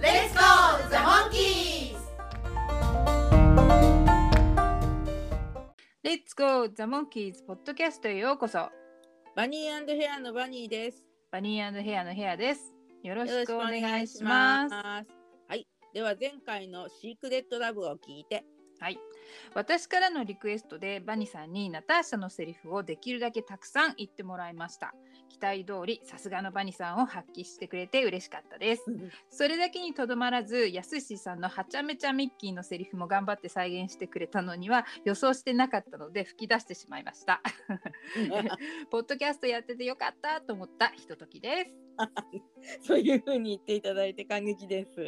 Let's go, the monkeys! Let's go! The Monkeys ポッドキャストへようこそ。バニーヘアのバニーです。バニーヘアのヘアです。よろしくお願願いしいしまます。すはい。では前回のシークレットラブを聞いて。はい。私からのリクエストでバニさんにナターシャのセリフをできるだけたくさん言ってもらいました期待通りさすがのバニさんを発揮してくれて嬉しかったですそれだけにとどまらずやすしさんのはちゃめちゃミッキーのセリフも頑張って再現してくれたのには予想してなかったので吹き出してしまいました ポッドキャストやっててよかったと思ったひとときです そういう風に言っていただいて感激です。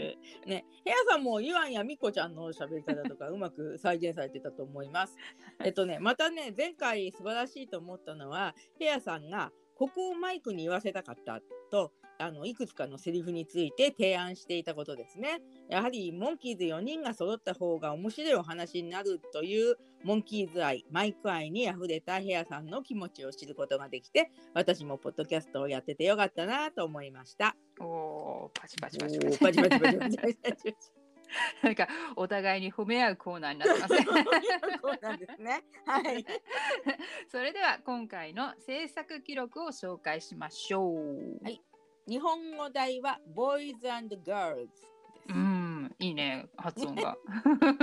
ね、ヘアさんもイワンやミコちゃんの喋り方とか うまく再現されてたと思います。えっとね、またね、前回素晴らしいと思ったのは、ヘアさんがここをマイクに言わせたかったと、あのいくつかのセリフについて提案していたことですね。やはりモンキーズ4人が揃った方が面白いお話になるというモンキーズ愛、マイク愛にあふれたヘアさんの気持ちを知ることができて、私もポッドキャストをやっててよかったなと思いました。おーパチパチパチパチパチパチパチパチパチ なんかお互いに褒め合うコーナーになってますねそうなんですね。はい。それでは今回の制作記録を紹介しましょう。はい日本語題は Boys and Girls です。うん、いいね、発音が。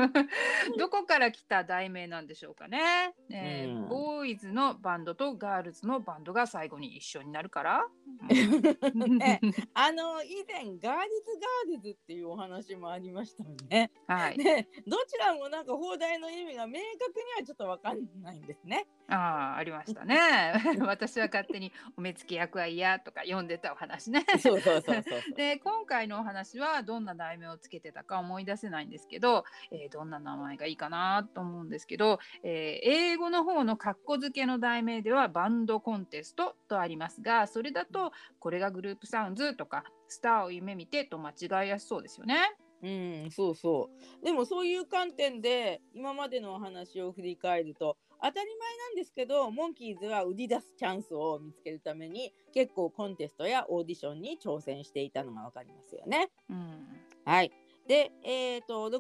どこから来た題名なんでしょうかね。ねうんボーイズのバンドとガールズのバンドが最後に一緒になるから。ねあの以前ガールズガールズっていうお話もありましたよね。はい。ね、どちらもなんか放題の意味が明確にはちょっとわかんないんですね。ああ、ありましたね。私は勝手にお目付け役は嫌とか読んでたお話ね。そうそうそうそう。で今回のお話はどんな題名をつけてたか思い出せないんですけど、えーどんな名前がいいかなと思うんですけど、えー英語の方のカッコ付けの題名ではバンドコンテストとありますがそれだとこれがグループサウンズとかスターを夢見てと間違いやすそうですよね。うん、そうそう。でもそういう観点で今までのお話を振り返ると当たり前なんですけどモンキーズは売り出すチャンスを見つけるために結構コンテストやオーディションに挑戦していたのがわかりますよね。うんはい。で、えっ、と68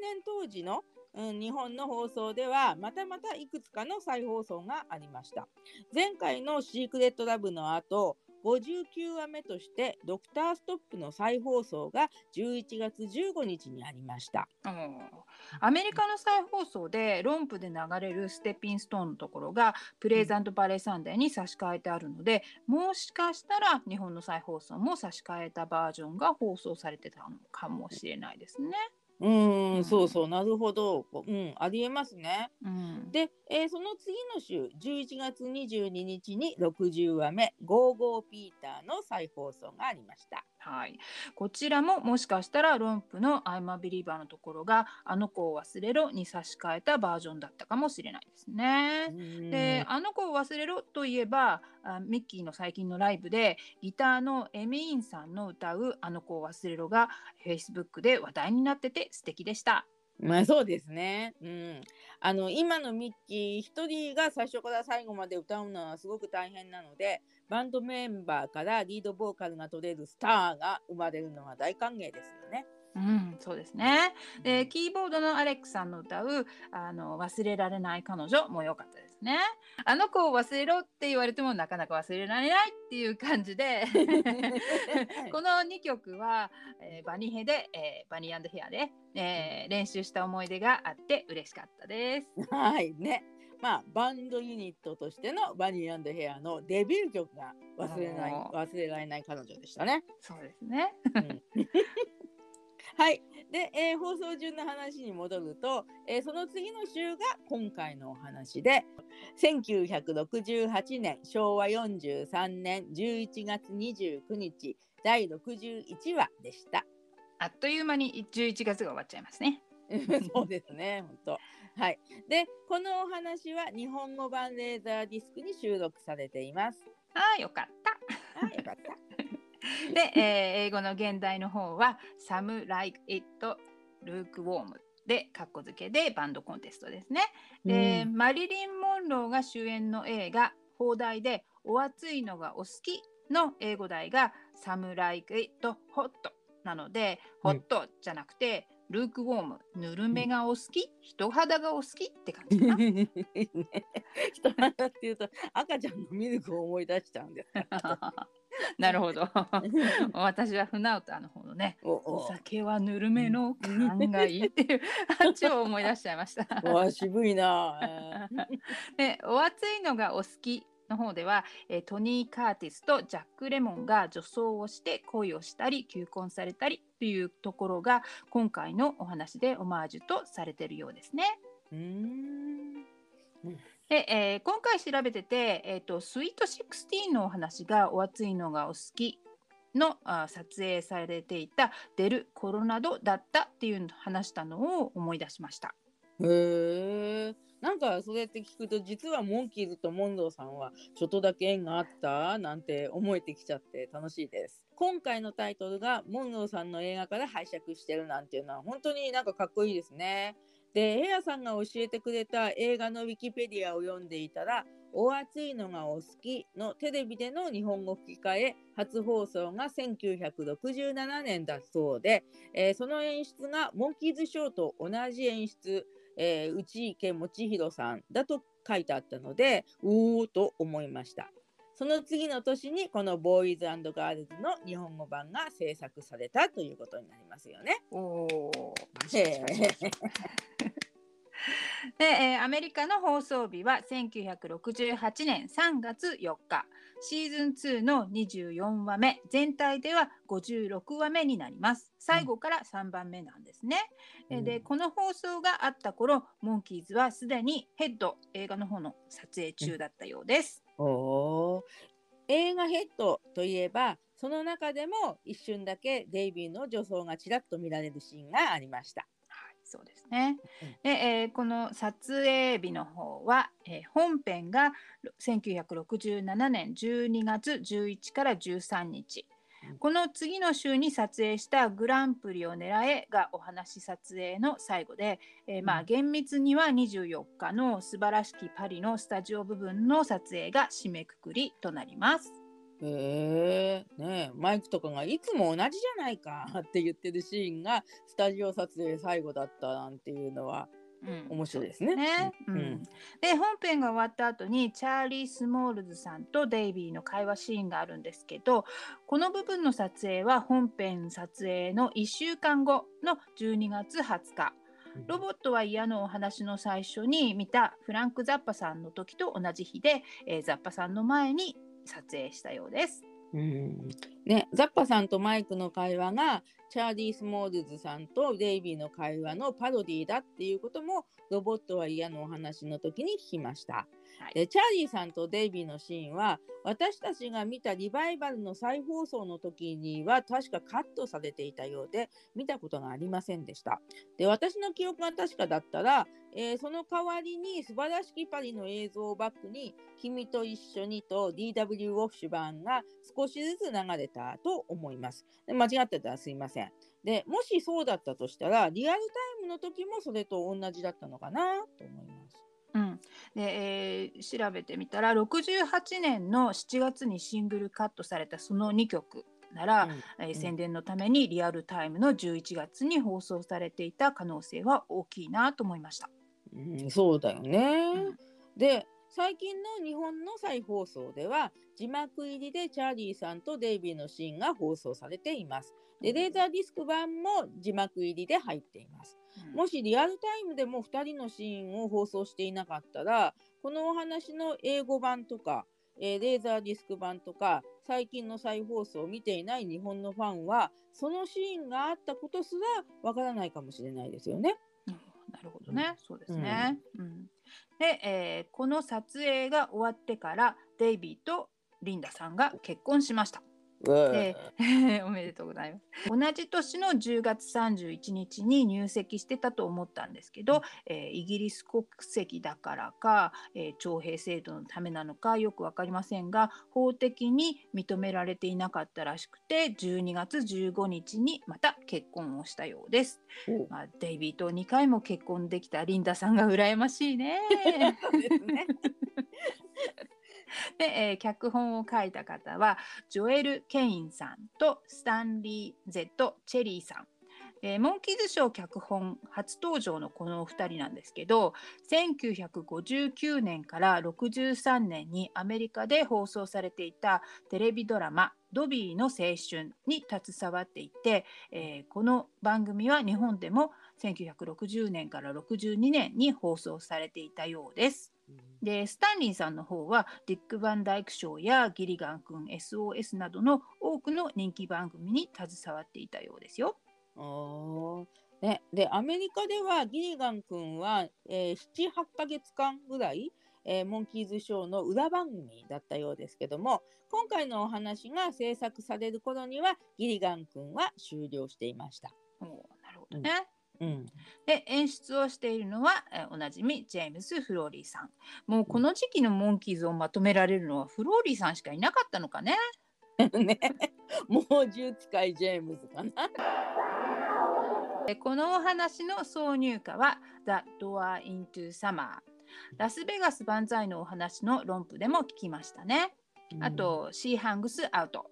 年当時の、うん、日本の放送ではまたまたいくつかの再放送がありました。前回のシークレットラブの後59話目としてドクターストップの再放送が11月15日にありました。うんアメリカの再放送でロンプで流れるステッピンストーンのところがプレイザントバレーサンデーに差し替えてあるので、もしかしたら日本の再放送も差し替えたバージョンが放送されてたのかもしれないですね。うーん、うんそうそう、なるほど。うん、ありえますね。うん、で、えーその次の週、11月22日に60話目、ゴーゴーピーターの再放送がありました。はい、こちらももしかしたら romp の「I'm a Believer」のところが「あの子を忘れろ」に差し替えたバージョンだったかもしれないですね。で「あの子を忘れろ」といえばあミッキーの最近のライブでギターのエミーンさんの歌う「あの子を忘れろ」が Facebook で話題になってて素敵でした。まあそうですね。うん。あの今のミッキー一人が最初から最後まで歌うのはすごく大変なので、バンドメンバーからリードボーカルが取れるスターが生まれるのは大歓迎ですよね。うん、そうですね。で、キーボードのアレックさんの歌うあの忘れられない彼女も良かったですね。あの子を忘れろって言われてもなかなか忘れられないっていう感じでこの2曲は、えーバニヘで、えーバニーヘアで、えー練習した思い出があって嬉しかったです。はいね。まあバンドユニットとしてのバニーヘアのデビュー曲が忘れない忘れられない彼女でしたね。そうですね。うん はい。で、えー放送順の話に戻ると、えーその次の週が今回のお話で、1968年、昭和43年11月29日、第61話でした。あっという間に11月が終わっちゃいますね。そうですね、本当。はい。で、このお話は日本語版レーザーディスクに収録されています。ああ、よかった。あ、よかった。で、えー英語の現代の方は「Some Like It Lukewarm」でカッコ付けでバンドコンテストですね。で、うんマリリン・モンローが主演の映画放題で「お熱いのがお好き」の英語題が「Some Like It Hot」なので「うんホット」じゃなくて「ルークウォーム」「ぬるめがお好き」「人肌がお好き」って感じかな。ね、人肌っていうと赤ちゃんのミルクを思い出しちゃうんです。なるほど。私はフナウターの方のねお。酒はぬるめの勘がいいっていう あっちを思い出しちゃいました。わあ渋いな。でお熱いのがお好きの方では、えートニー・カーティスとジャック・レモンが女装をして恋をしたり求婚されたりというところが今回のお話でオマージュとされているようですね。うーん。で、えー今回調べてて、えーとスイート16のお話がお熱いのがお好きのあ撮影されていたデル・コロナドだったっていうの話したのを思い出しました。へえ。なんかそれって聞くと実はモンキーズとモンドーさんはちょっとだけ縁があったなんて思えてきちゃって楽しいです。今回のタイトルがモンドーさんの映画から拝借してるなんていうのは本当になんかかっこいいですね。で、ヘアさんが教えてくれた映画のウィキペディアを読んでいたら、お熱いのがお好きのテレビでの日本語吹き替え初放送が1967年だそうで、えーその演出がモンキーズショーと同じ演出、えー内池もちひろさんだと書いてあったので、おーと思いました。その次の年にこのボーイズガールズの日本語版が制作されたということになりますよね。で、えーアメリカの放送日は1968年3月4日。シーズン2の24話目。全体では56話目になります。最後から3番目なんですね、うん。この放送があった頃モンキーズはすでにヘッド映画の方の撮影中だったようです、おー映画ヘッドといえばその中でも一瞬だけデイビーの女装がちらっと見られるシーンがありました。はい、そうですねうん。で、えーこの撮影日の方は、えー本編が1967年12月11から13日。うん。この次の週に撮影したグランプリを狙えがお話撮影の最後で、えーまあうん厳密には24日の素晴らしきパリのスタジオ部分の撮影が締めくくりとなります。へえ。ねえ。マイクとかがいつも同じじゃないかって言ってるシーンがスタジオ撮影最後だったなんていうのはうん面白いですね。ね。ううん。ん。で本編が終わった後にチャーリー・スモールズさんとデイビーの会話シーンがあるんですけどこの部分の撮影は本編撮影の1週間後の12月20日。ロボットは嫌のお話の最初に見たフランク・ザッパさんの時と同じ日で、えーザッパさんの前に撮影したようです。うん。ね、ザッパさんとマイクの会話がチャーリー・スモールズさんとデイビーの会話のパロディだっていうこともロボットは嫌のお話の時に聞きました。はいでチャーリーさんとデイビーのシーンは私たちが見たリバイバルの再放送の時には確かカットされていたようで見たことがありませんでした。で私の記憶が確かだったら、えーその代わりに素晴らしきパリの映像をバックに君と一緒にと D.W. Washburn が少しずつ流れたと思います。で間違ってたらすいません。でもしそうだったとしたらリアルタイムの時もそれと同じだったのかな？と思います。うん、で、えー調べてみたら68年の7月にシングルカットされたその2曲なら、うんえー宣伝のためにリアルタイムの11月に放送されていた可能性は大きいなと思いました。うん、そうだよね。うんで最近の日本の再放送では字幕入りでチャーリーさんとデイビーのシーンが放送されています。でレーザーディスク版も字幕入りで入っています。もしリアルタイムでも2人のシーンを放送していなかったらこのお話の英語版とか、えーレーザーディスク版とか最近の再放送を見ていない日本のファンはそのシーンがあったことすらわからないかもしれないですよね。うんなるほどね、そうですね。うんで、えーこの撮影が終わってからデイビーとリンダさんが結婚しました。で おめでとうございます。同じ年の10月31日に入籍してたと思ったんですけど、えーイギリス国籍だからか、えー徴兵制度のためなのかよく分かりませんが法的に認められていなかったらしくて12月15日にまた結婚をしたようです。おまあ、デイビーと2回も結婚できたリンダさんが羨ましいね。ですね。で、えー脚本を書いた方はジョエル・ケインさんとスタンリー・ゼット・チェリーさん。えーモンキーズショー脚本初登場のこのお二人なんですけど1959年から63年にアメリカで放送されていたテレビドラマ「ドビーの青春」に携わっていて、えーこの番組は日本でも1960年から62年に放送されていたようです。でスタンリーさんの方はディック・バンダイク賞やギリガン君 SOS などの多くの人気番組に携わっていたようですよ。ね、でアメリカではギリガン君は、えー、78ヶ月間ぐらい、えーモンキーズショーの裏番組だったようですけども今回のお話が制作される頃にはギリガン君は終了していました。なるほどね。うん、で演出をしているのは、えーおなじみジェームス・フローリーさん。もうこの時期のモンキーズをまとめられるのはフローリーさんしかいなかったのかね。ね、猛獣使いジェームズかな。でこのお話の挿入歌は「The Door into Summer」。ラスベガス万歳のお話の論譜でも聞きましたね。あと、シーハングスアウト。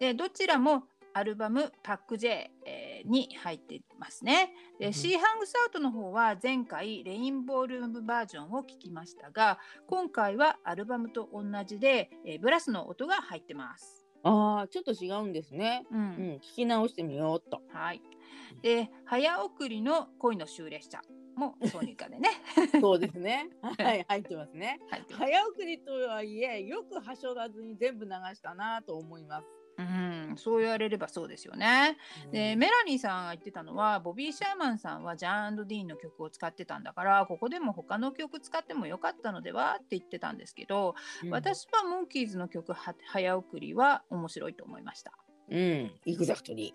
で、どちらもアルバムパック J、えーに入ってますね。で、うんシーハングスアウトの方は前回レインボールームバージョンを聞きましたが、今回はアルバムと同じで、えーブラスの音が入ってます。ああ、ちょっと違うんですね。う、うんん、聞き直してみようっと。はい。で、早送りの恋の終列車も挿入歌でね。そうですね。はい、入ってますね。す早送りとはいえ、よくはしょらずに全部流したなと思います。うん、そう言われればそうですよね。でうんメラニーさんが言ってたのはボビー・シャーマンさんはジャンディーンの曲を使ってたんだからここでも他の曲使ってもよかったのではって言ってたんですけど、うん私はモンキーズの曲は早送りは面白いと思いました。うん、エグザクトリ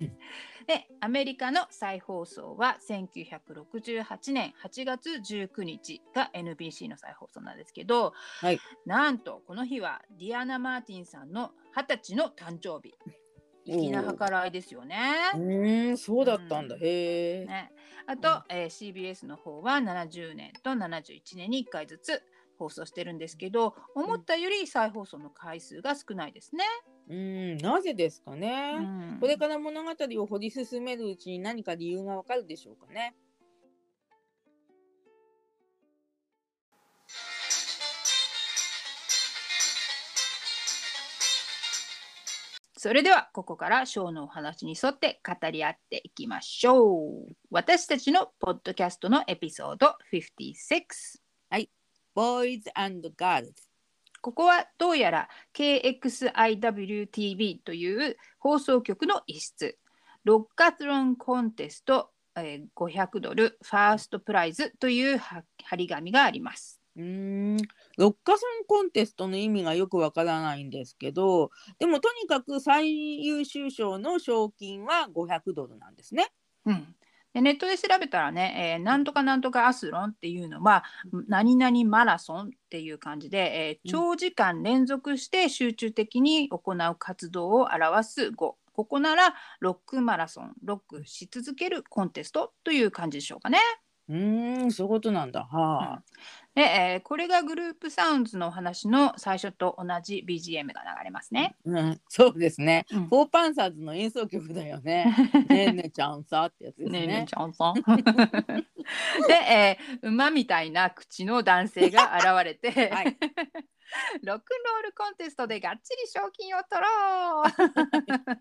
でアメリカの再放送は1968年8月19日が NBC の再放送なんですけど、はいなんとこの日はディアナ・マーティンさんの20歳の誕生日粋な計らいですよね。ー。うーん、そうだったんだ。うんへえ。ね、あと、えー CBS の方は70年と71年に1回ずつ放送してるんですけど思ったより再放送の回数が少ないですね。うん、なぜですかね。うんこれから物語を掘り進めるうちに何か理由がわかるでしょうかね。それではここからショーのお話に沿って語り合っていきましょう。私たちのポッドキャストのエピソード56。Boys and Girls。ここはどうやら KXIWTV という放送局の一室。ロッカトロンコンテスト、えー500ドルファーストプライズというは張り紙があります。うーん、ロッカソンコンテストの意味がよくわからないんですけど、でもとにかく最優秀賞の賞金は500ドルなんですね。うん、でネットで調べたらね、えーなんとかなんとかアスロンっていうのは何々マラソンっていう感じで、えー長時間連続して集中的に行う活動を表す語。ここならロックマラソン、ロックし続けるコンテストという感じでしょうかね。うーん、そういうことなんだ。はあ。で、えーこれがグループサウンズのお話の最初と同じ BGM が流れますね。うん、そうですね。うんフォーパンサーズの演奏曲だよね。ねえねえちゃんさってやつですね。ねえねえちゃんさん。で、えー馬みたいな口の男性が現れて、はいロックンロールコンテストでがっちり賞金を取ろう、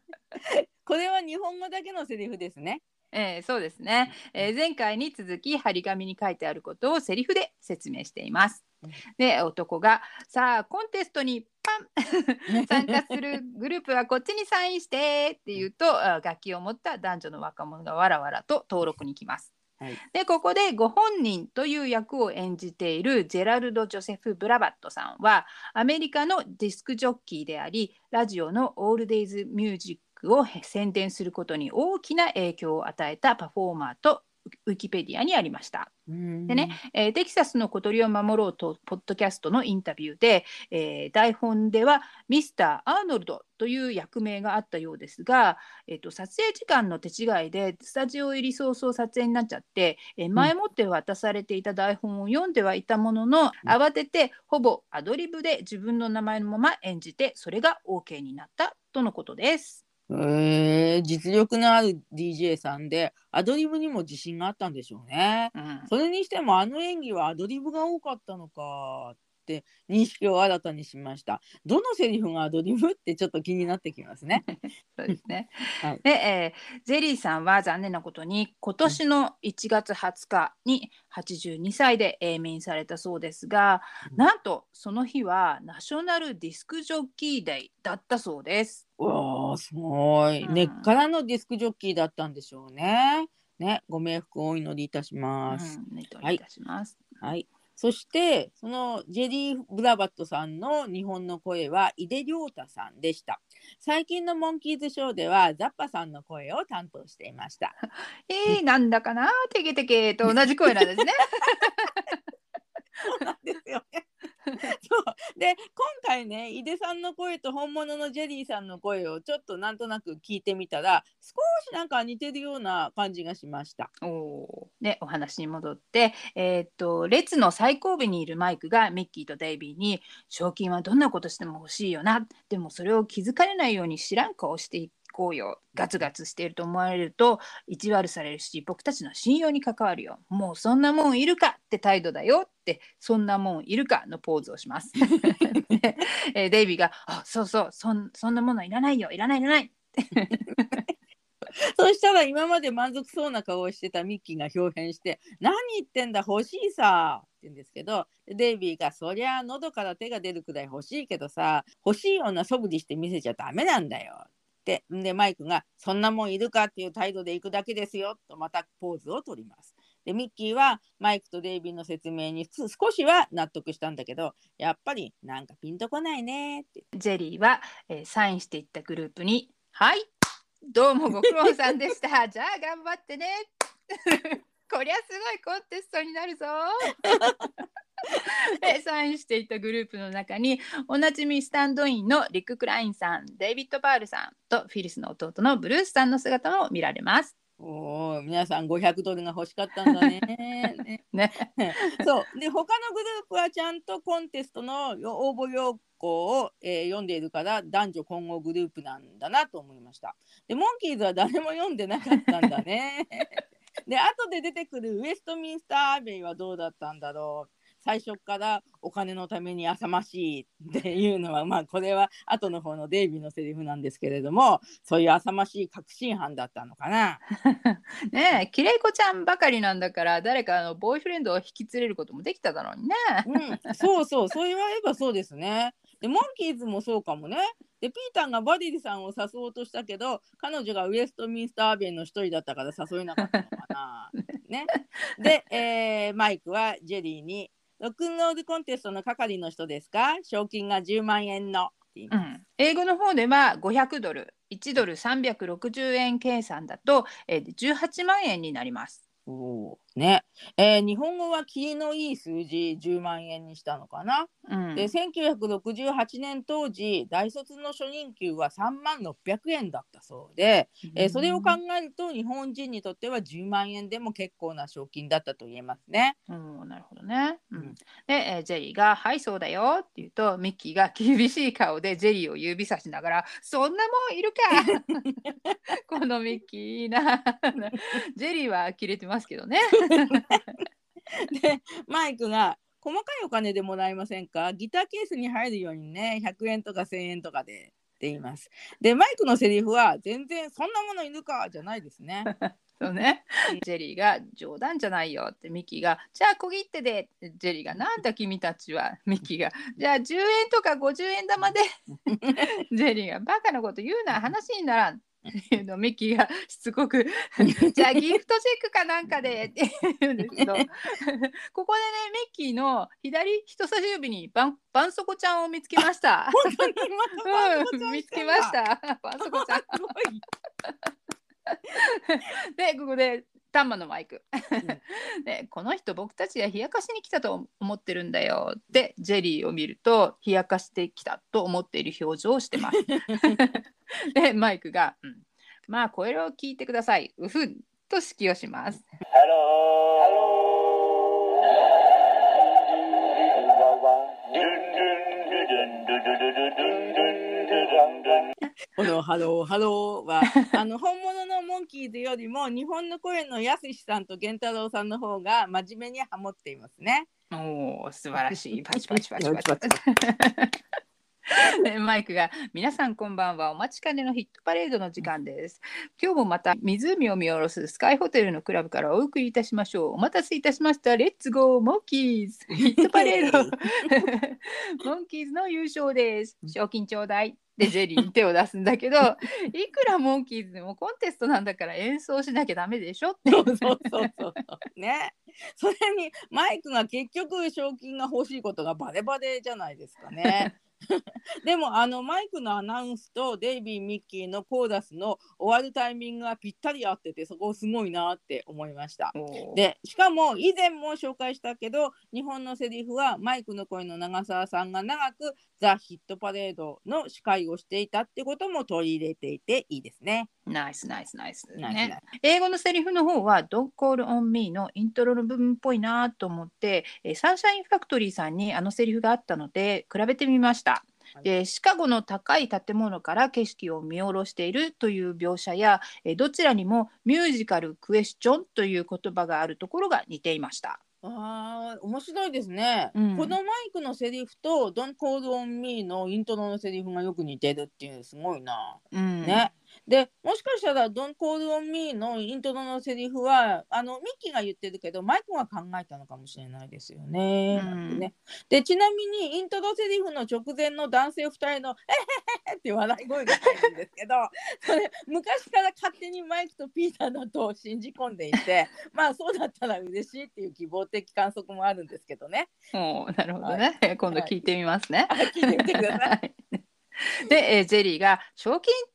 これは日本語だけのセリフですね。えーそうですね、えー前回に続き張り紙に書いてあることをセリフで説明していますうん。で男が「さあコンテストにパン 参加するグループはこっちにサインして」って言うと あ楽器を持った男女の若者がわらわらと登録に来ます。はいでここでご本人という役を演じているジェラルド・ジョセフ・ブラバットさんはアメリカのディスクジョッキーでありラジオのオールデイズ・ミュージックを宣伝することに大きな影響を与えたパフォーマーとウィキペディアにありました。でね、えーテキサスの小鳥を守ろうとポッドキャストのインタビューで、えー台本ではミスター・アーノルドという役名があったようですが、えー、と撮影時間の手違いでスタジオ入り早々撮影になっちゃって、えー前もって渡されていた台本を読んではいたものの、うん慌ててほぼアドリブで自分の名前のまま演じてそれが OK になったとのことです。えー、実力のある DJ さんでアドリブにも自信があったんでしょうね。うんそれにしてもあの演技はアドリブが多かったのかって認識を新たにしました。どのセリフがアドリブってちょっと気になってきますね。そうですね。はいで、えーゼリーさんは残念なことに今年の1月20日に82歳で永眠されたそうですが、うんなんとその日はナショナルディスクジョッキーデーだったそうです。うわーすごい、うん根っからのディスクジョッキーだったんでしょうね。ね、ご冥福をお祈りいたしうん、ます。お願いいたします。はい。そしてそのジェリー・ブラバットさんの日本の声は井出亮太さんでした。最近のモンキーズショーではザッパさんの声を担当していました。えー、なんだかな？テケテケと同じ声なんですね。そうなんですよね。そう。で今回ね井出さんの声と本物のジェリーさんの声をちょっとなんとなく聞いてみたら少しなんか似てるような感じがしました。おでお話に戻って、えーっと列の最後尾にいるマイクがミッキーとデイビーに「賞金はどんなことしても欲しいよな。でもそれを気づかれないように知らん顔していこうよガツガツしていると思われると意地悪されるし僕たちの信用に関わるよ。もうそんなもんいるかって態度だよ」って「そんなもんいるか」のポーズをします。で えーデイビーが「あそうそうそんそんなものいらないよ。いらないいらない」そしたら今まで満足そうな顔をしてたミッキーが表変して「何言ってんだ欲しいさ」って言うんですけどでデイビーが「そりゃあ喉から手が出るくらい欲しいけどさ欲しいような素振りして見せちゃダメなんだよ」ってんでマイクが「そんなもんいるか?」っていう態度で行くだけですよとまたポーズを取ります。でミッキーはマイクとデイビーの説明にす少しは納得したんだけどやっぱりなんかピンとこないねってジェリーは、えーサインしていったグループに「はいどうもご苦労さんでした じゃあ頑張ってね」こりゃすごいコンテストになるぞでサインしていたグループの中におなじみスタンドインのリック・クラインさんデイビッド・パールさんとフィリスの弟のブルースさんの姿も見られます。おー皆さん500ドルが欲しかったんだね。ねね、そうで他のグループはちゃんとコンテストの応募要項を、えー読んでいるから男女混合グループなんだなと思いました。でモンキーズは誰も読んでなかったんだね。で後で出てくるウエストミンスターアベイはどうだったんだろう。最初からお金のために浅ましいっていうのはまあこれは後の方のデイビーのセリフなんですけれどもそういう浅ましい確信犯だったのかな。ねえきれいこちゃんばかりなんだから誰かあのボーイフレンドを引き連れることもできただろうにね。うん、そうそう、そう言われればそうですね。で、モンキーズもそうかもね。で、ピーターがバディリさんを誘おうとしたけど、彼女がウエストミンスターアベイの一人だったから誘えなかったのかな。ね。で、えーマイクはジェリーに、ロックンロールコンテストの係の人ですか？賞金が10万円の。うん、英語の方では500ドル1ドル360円計算だと、えー、18万円になります。おーね、えー日本語はキリのいい数字10万円にしたのかな？うん、で1968年当時大卒の初任給は3万600円だったそうで、えーそれを考えると日本人にとっては10万円でも結構な賞金だったと言えますね。うん、なるほどね。ううんん、で、えージェリーが「はいそうだよ」って言うとミッキーが厳しい顔でジェリーを指さしながら「そんなもんいるか! 」このミッキーいいな。ジェリーはキレてますけどね。でマイクが「細かいお金でもらえませんか？ギターケースに入るようにね100円とか1000円とかで」って言います。でマイクのセリフは全然「そんなものいるか!」じゃないですね。そうね。ジェリーが冗談じゃないよってミッキーがじゃあ小切手でってジェリーがなんだ君たちは？ミッキーがじゃあ10円とか50円玉でジェリーがバカなこと言うな話にならんのをミッキーがしつこく じゃあギフトチェックかなんかでって言うんですけどここでねミッキーの左人差し指にバンバンソコちゃんを見つけました。うんん、見つけました。バンソコちゃん。でここでタンマのマイクこの人僕たちが冷やかしに来たと思ってるんだよってジェリーを見ると冷やかしてきたと思っている表情をしてます。でマイクが、うん「まあこれを聞いてください。うふん」と指揮をします。Hello. このハローハローは あの本物のモンキーズよりも日本の声のやすしさんと源太郎さんの方が真面目にハモっていますね。おお素晴らしい。パチパチパチパチパチ。マイクが「皆さんこんばんは。お待ちかねのヒットパレードの時間です。今日もまた湖を見下ろすスカイホテルのクラブからお送りいたしましょう。お待たせいたしました。レッツゴーモンキーズ。ヒットパレード。モンキーズの優勝です。賞金ちょうだいでジェリーに手を出すんだけど いくらモンキーズでもコンテストなんだから演奏しなきゃダメでしょってそうそうそうそう。ね。それにマイクが結局賞金が欲しいことがバレバレじゃないですかね。でもあのマイクのアナウンスとデイビー・ミッキーのコーダスの終わるタイミングがぴったり合っててそこすごいなって思いました。でしかも以前も紹介したけど日本のセリフはマイクの声の長澤さんが長くザ・ヒットパレードの司会をしていたってことも取り入れていていいですね。ナイスナイスナイス。ナイスね、英語のセリフの方は「Don't call on me」のイントロの部分っぽいなと思って、えーサンシャインファクトリーさんにあのセリフがあったので比べてみました。でシカゴの高い建物から景色を見下ろしているという描写やえーどちらにもミュージカルクエスチョンという言葉があるところが似ていました。あー面白いですね、うんこのマイクのセリフと「Don't Call on Me」のイントロのセリフがよく似てるっていうのすごいな。うん、ね。でもしかしたら「Don't Call on Me」のイントロのセリフはあのミッキーが言ってるけどマイクが考えたのかもしれないですよね。うんねでちなみにイントロセリフの直前の男性2人の「えへへへ」って笑い声が入るんですけど それ昔から勝手にマイクとピーターだと信じ込んでいて まあそうだったら嬉しいっていう希望的観測もあるんですけどね。おーなるほどね、今度聞いてみますね。あ聞いてみてください。はい で、えージェリーが「賞金えー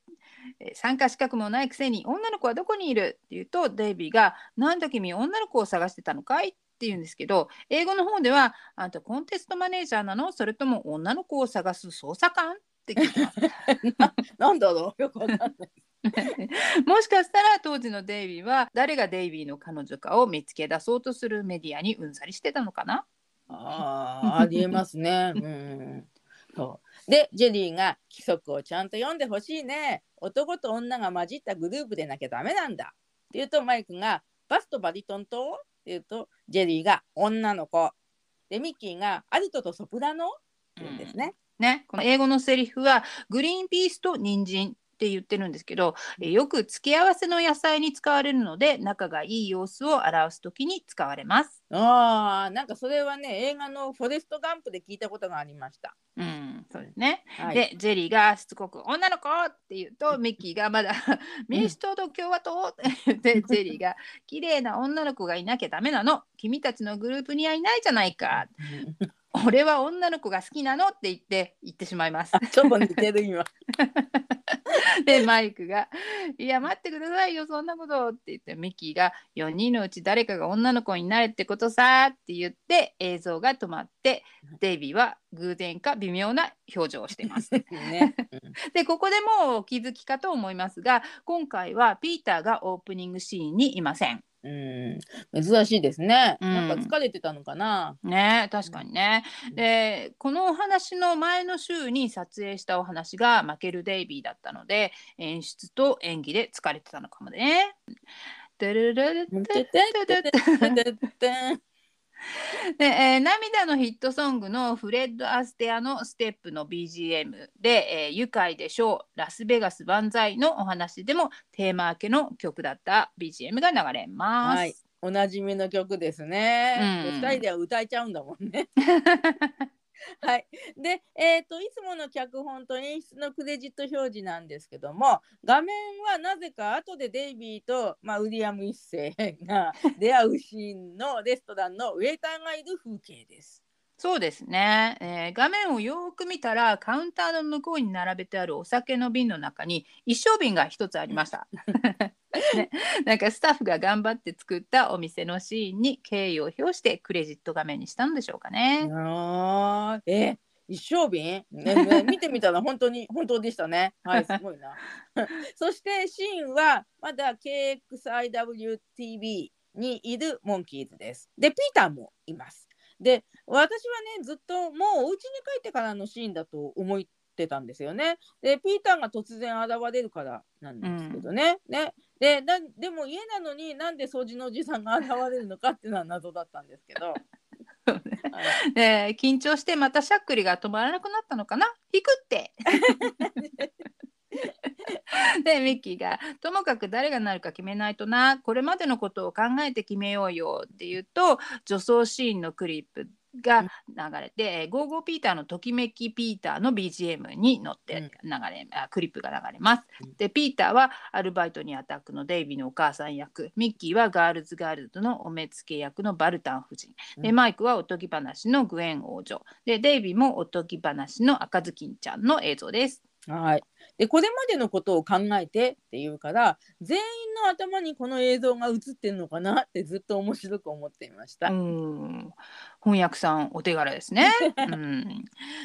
参加資格もないくせに女の子はどこにいる?」って言うとデイビーが「なんだ君女の子を探してたのかい?」って言うんですけど英語の方では「あんたコンテストマネージャーなのそれとも女の子を探す捜査官?」って聞いてます。なんだろう？よくわかんない。もしかしたら当時のデイビーは誰がデイビーの彼女かを見つけ出そうとするメディアにうんざりしてたのかな？ああ、ありえますね。うん。そう。で、ジェリーが規則をちゃんと読んでほしいね。男と女が混じったグループでなきゃダメなんだ。って言うと、マイクがバスとバリトンとって言うと、ジェリーが女の子。で、ミッキーがアルトとソプラノ？って言うんですね。ね、この英語のセリフはグリーンピースと人参って言ってるんですけど、えーよく付け合わせの野菜に使われるので仲がいい様子を表す時に使われます。ああ、なんかそれはね、映画のフォレストガンプで聞いたことがありました。うん、そうですね。はい、で、ジェリーがしつこく女の子って言うと、ミッキーがまだ民主党と共和党って言って、ジェリーが綺麗な女の子がいなきゃダメなの。君たちのグループにはいないじゃないか。俺は女の子が好きなの？って言って言ってしまいます。あちょっと似てる今。でマイクが「いや待ってくださいよそんなこと」って言ってミッキーが「4人のうち誰かが女の子になれってことさ」って言って映像が止まってデイビーは偶然か微妙な表情をしています。ね。でここでもうお気づきかと思いますが今回はピーターがオープニングシーンにいません。うん、珍しいですね。うんなんか疲れてたのかな。ね確かにね。うんでこのお話の前の週に撮影したお話がマケル・デイビーだったので演出と演技で疲れてたのかもね。ドゥルルルルてててててててで、えー涙のヒットソングのフレッド・アステアのステップの BGM で、えー愉快でしょうラスベガス万歳のお話でもテーマ明けの曲だった BGM が流れます。はいおなじみの曲ですね。うん二人では歌えちゃうんだもんね。はい。で、えっ、と、いつもの脚本と演出のクレジット表示なんですけども、画面はなぜか後でデイビーと、まあ、ウィリアム一世が出会うシーンのレストランのウェイターがいる風景です。そうですね、えー画面をよーく見たらカウンターの向こうに並べてあるお酒の瓶の中に一升瓶が一つありました、ね、なんかスタッフが頑張って作ったお店のシーンに敬意を表してクレジット画面にしたんでしょうかね、あーえ一升瓶、ねね、見てみたら本当に本当でしたね。はい、すごいな。そしてシーンはまだ KXIWTV にいるモンキーズです。で、ピーターもいます。で、私はね、ずっともうお家に帰ってからのシーンだと思ってたんですよね。で、ピーターが突然現れるからなんですけどね。ねでだでも家なのになんで掃除のおじさんが現れるのかっていうのは謎だったんですけど。はいで緊張してまたしゃっくりが止まらなくなったのかな？ヒクって でミッキーが「ともかく誰がなるか決めないとな。これまでのことを考えて決めようよ」って言うと女装シーンのクリップが流れて「えーゴーゴーピーターのときめきピーター」の BGM に乗って流れ、あクリップが流れます。うん。でピーターはアルバイトにアタックのデイビーのお母さん役。ミッキーはガールズガールズのお目付け役のバルタン夫人。でうん。マイクはおとぎ話のグエン王女。でデイビーもおとぎ話の赤ずきんちゃんの映像です。はい。で、これまでのことを考えてっていうから、全員の頭にこの映像が映ってるのかなってずっと面白く思っていました。うん翻訳さんお手柄ですね。うん、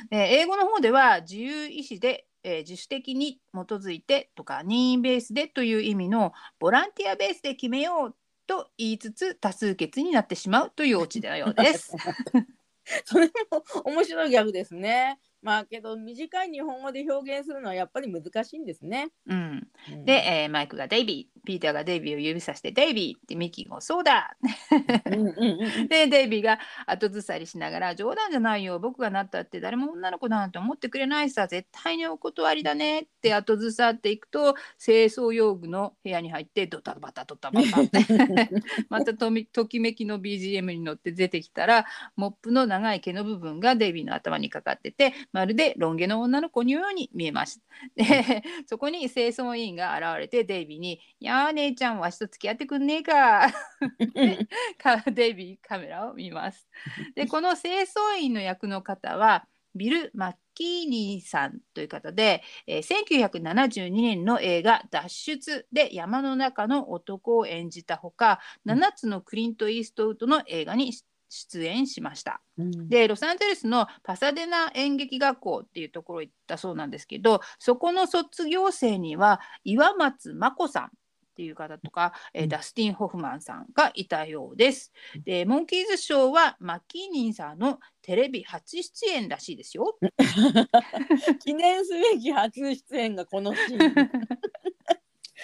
で英語の方では自由意志で、えー自主的に基づいてとか任意ベースでという意味のボランティアベースで決めようと言いつつ多数決になってしまうというオチのようです。それも面白いギャグですね。まあけど短い日本語で表現するのはやっぱり難しいんですね。うん、うん。で、えーマイクがデイビー。ピーターがデイビーを指さしてデイビーってミッキーがそうだ。うんうんうん でデイビーが後ずさりしながら冗談じゃないよ。僕がなったって誰も女の子なんて思ってくれないさ。絶対にお断りだね。って後ずさっていくと清掃用具の部屋に入ってドタバタドタバタって。またとみときめきの BGM に乗って出てきたらモップの長い毛の部分がデイビーの頭にかかっててまるでロン毛の女の子のように見えました。でそこに清掃員が現れてデイビーに「やあ姉ちゃんわしと付き合ってくんねえか」かデイビーカメラを見ます。でこの清掃員の役の方はビル・マッキーニーさんという方で、えー1972年の映画「脱出」で山の中の男を演じたほか7つのクリント・イーストウッドの映画に出演しました。うんでロサンゼルスのパサデナ演劇学校っていうところ行ったそうなんですけどそこの卒業生には岩松真子さんっていう方とか、えダスティン・ホフマンさんがいたようです。でモンキーズショーはマッキーニンさんのテレビ初出演らしいですよ。記念すべき初出演がこのシーン。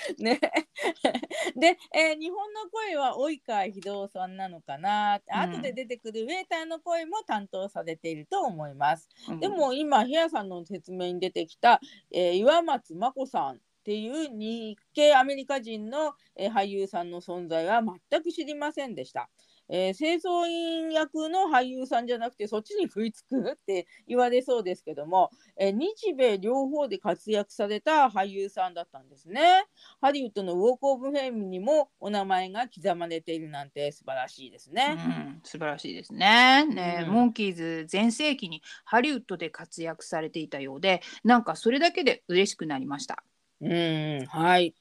ね、で、えー日本の声は及川秀夫さんなのかな、うん後で出てくるウェイターの声も担当されていると思います。うんでも今ヘアさんの説明に出てきた、えー岩松真子さんっていう日系アメリカ人の、えー俳優さんの存在は全く知りませんでした。えー清掃員役の俳優さんじゃなくてそっちに食いつくって言われそうですけども、えー日米両方で活躍された俳優さんだったんですね。ハリウッドのウォーク・オブ・フェイムにもお名前が刻まれているなんて素晴らしいですうね。ん、素晴らしいですねね、うんモンキーズ全盛期にハリウッドで活躍されていたようでなんかそれだけで嬉しくなりました。うん、はい。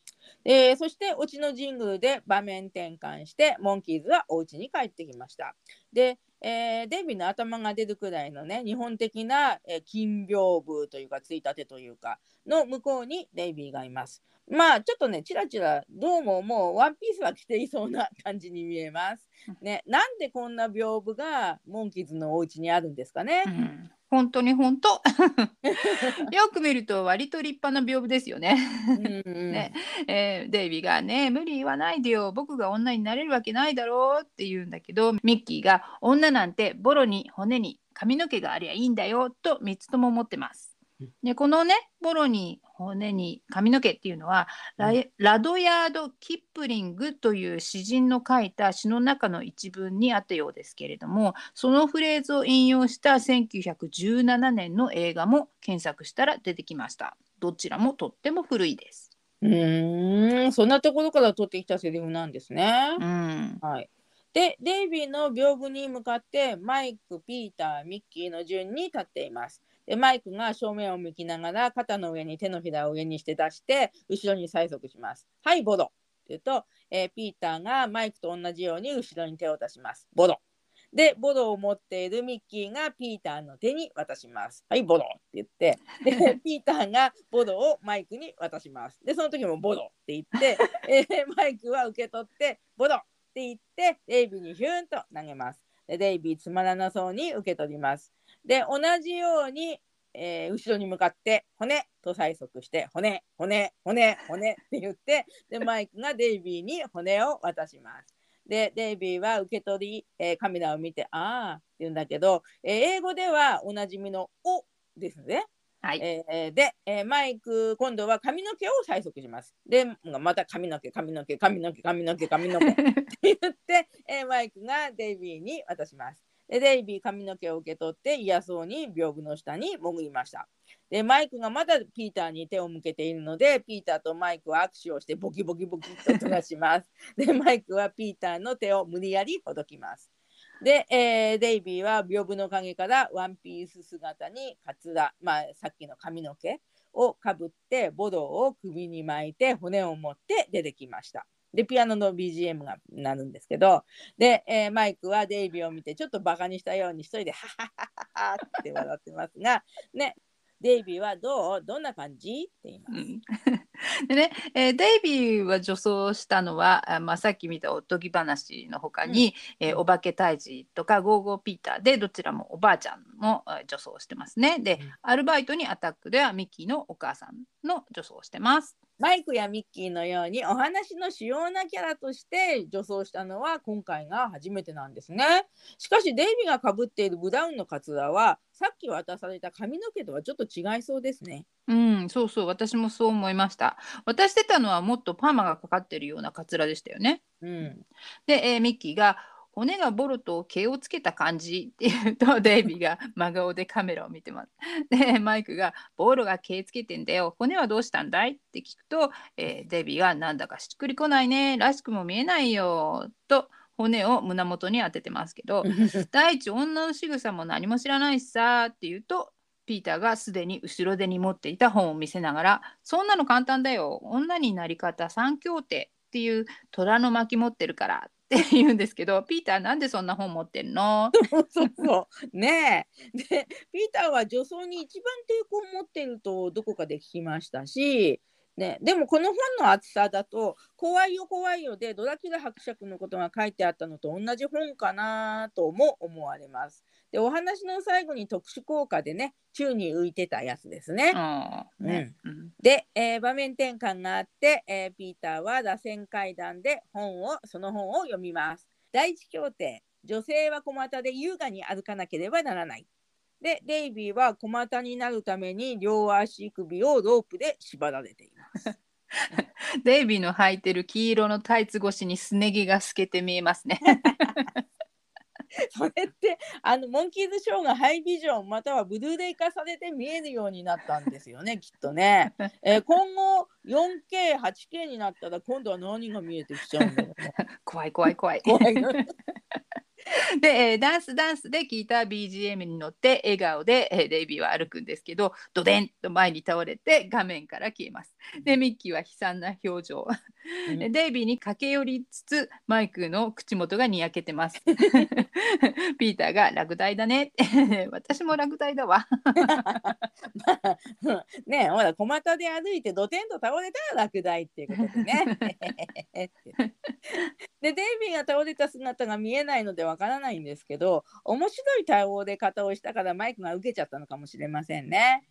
えーそして、オチのジングルで場面転換して、モンキーズはお家に帰ってきました。で、えーデイビーの頭が出るくらいのね、日本的な、えー金屏風というか、ついたてというか、の向こうにデイビーがいます。まあ、ちょっとね、ちらちら、どうももうワンピースは着ていそうな感じに見えます。ね、なんでこんな屏風がモンキーズのお家にあるんですかねう。ん本当に本当。よく見ると割と立派な屏風ですよね。うんうん。ね。えーデイビーがね無理言わないでよ。僕が女になれるわけないだろうって言うんだけどミッキーが女なんてボロに骨に髪の毛がありゃいいんだよと3つとも思ってます。でこのねボロに骨に髪の毛っていうのは、ライラドヤード・キップリングという詩人の書いた詩の中の一文にあったようですけれどもそのフレーズを引用した1917年の映画も検索したら出てきましたどちらもとっても古いです。うーんそんなところから取ってきたセリフなんですね。うん、はい。で、デイビーの屏風に向かってマイク、ピーター、ミッキーの順に立っています。で、マイクが正面を向きながら肩の上に手のひらを上にして出して後ろに催促します。はい、ボドって言うと、えーピーターがマイクと同じように後ろに手を出します。ボド。で、ボドを持っているミッキーがピーターの手に渡します。はい、ボドって言って、で、ピーターがボドをマイクに渡します。で、その時もボドって言って、えーマイクは受け取って、ボドって言って、デイビーにヒューンと投げます。で、デイビーつまらなそうに受け取ります。で、同じように、えー後ろに向かって、骨と催促して、骨、骨、骨、骨って言って、で、マイクがデイビーに骨を渡します。で、デイビーは受け取り、えーカメラを見て、あーって言うんだけど、えー英語ではおなじみのおですね。はい、えーで、えーマイク、今度は髪の毛を催促します。で、また髪の毛、髪の毛、髪の毛、髪の毛、髪の毛って言って、えーマイクがデイビーに渡します。で、デイビー髪の毛を受け取って嫌そうに屏風の下に潜りました。で、マイクがまだピーターに手を向けているので、ピーターとマイクは握手をしてボキボキボキと音がします。で、マイクはピーターの手を無理やりほどきます。で、えーデイビーは屏風の陰からワンピース姿にカツラ、まあ、さっきの髪の毛をかぶってボドを首に巻いて骨を持って出てきました。でピアノの BGM がなるんですけどで、えーマイクはデイビーを見てちょっとバカにしたように一人でハハハハハって笑ってますがねデイビーはどう？どんな感じ？って言います。うん でね、えーデイビーは女装したのは、あまあ、さっき見たおとぎ話のほかに、えーお化け退治とかゴーゴーピーターでどちらもおばあちゃんのえー女装をしてますね。で、うんアルバイトにアタックではミッキーのお母さんの女装をしてます。マイクやミッキーのようにお話の主要なキャラとして女装したのは今回が初めてなんですね。しかしデイビーがかぶっているブラウンのカツラはさっき渡された髪の毛とはちょっと違いそうですね。うん、そうそう、私もそう思いました。渡してたのはもっとパーマがかかってるようなカツラでしたよね。うん、で、えーミッキーが骨がボロと毛をつけた感じって言うとデイビーが 真顔でカメラを見てます。でマイクがボロが毛つけてんだよ。骨はどうしたんだいって聞くと、えーデイビーがなんだかしっくりこないね。らしくも見えないよ。と骨を胸元に当ててますけど 第一女の仕草も何も知らないしさって言うとピーターがすでに後ろ手に持っていた本を見せながら「そんなの簡単だよ。女になり方三協定っていう虎の巻持ってるから」って言うんですけどピーターなんでそんな本持ってんの？そうそうねえ。でピーターは女装に一番抵抗を持ってるとどこかで聞きましたし、ね、でもこの本の厚さだと「怖いよ怖いよ」でドラキュラ伯爵のことが書いてあったのと同じ本かなとも思われます。でお話の最後に特殊効果でね宙に浮いてたやつですね。ねうんで、えー場面転換があって、えーピーターは螺旋階段で本をその本を読みます。第一協定女性は小股で優雅に歩かなければならない。でデイビーは小股になるために両足首をロープで縛られています。デイビーの履いてる黄色のタイツ越しにすね毛が透けて見えますね。それってあのモンキーズショーがハイビジョンまたはブルーレイ化されて見えるようになったんですよね きっとね。えー今後 4K、8K になったら今度は何が見えてきちゃうんだろうね。怖い怖い怖い。怖いな で、えーダンスダンスで聴いた BGM に乗って笑顔で、えーデイビーは歩くんですけどドデンと前に倒れて画面から消えます。でミッキーは悲惨な表情。うんでデイビーに駆け寄りつつマイクの口元がにやけてます。ピーターが落第だね。私も落第だわ。まあねえほら小股で歩いてドテンと倒れたら落第っていうことでね。でデイビーが倒れた姿が見えないのでわからないんですけど面白い対応で方をしたからマイクが受けちゃったのかもしれませんね。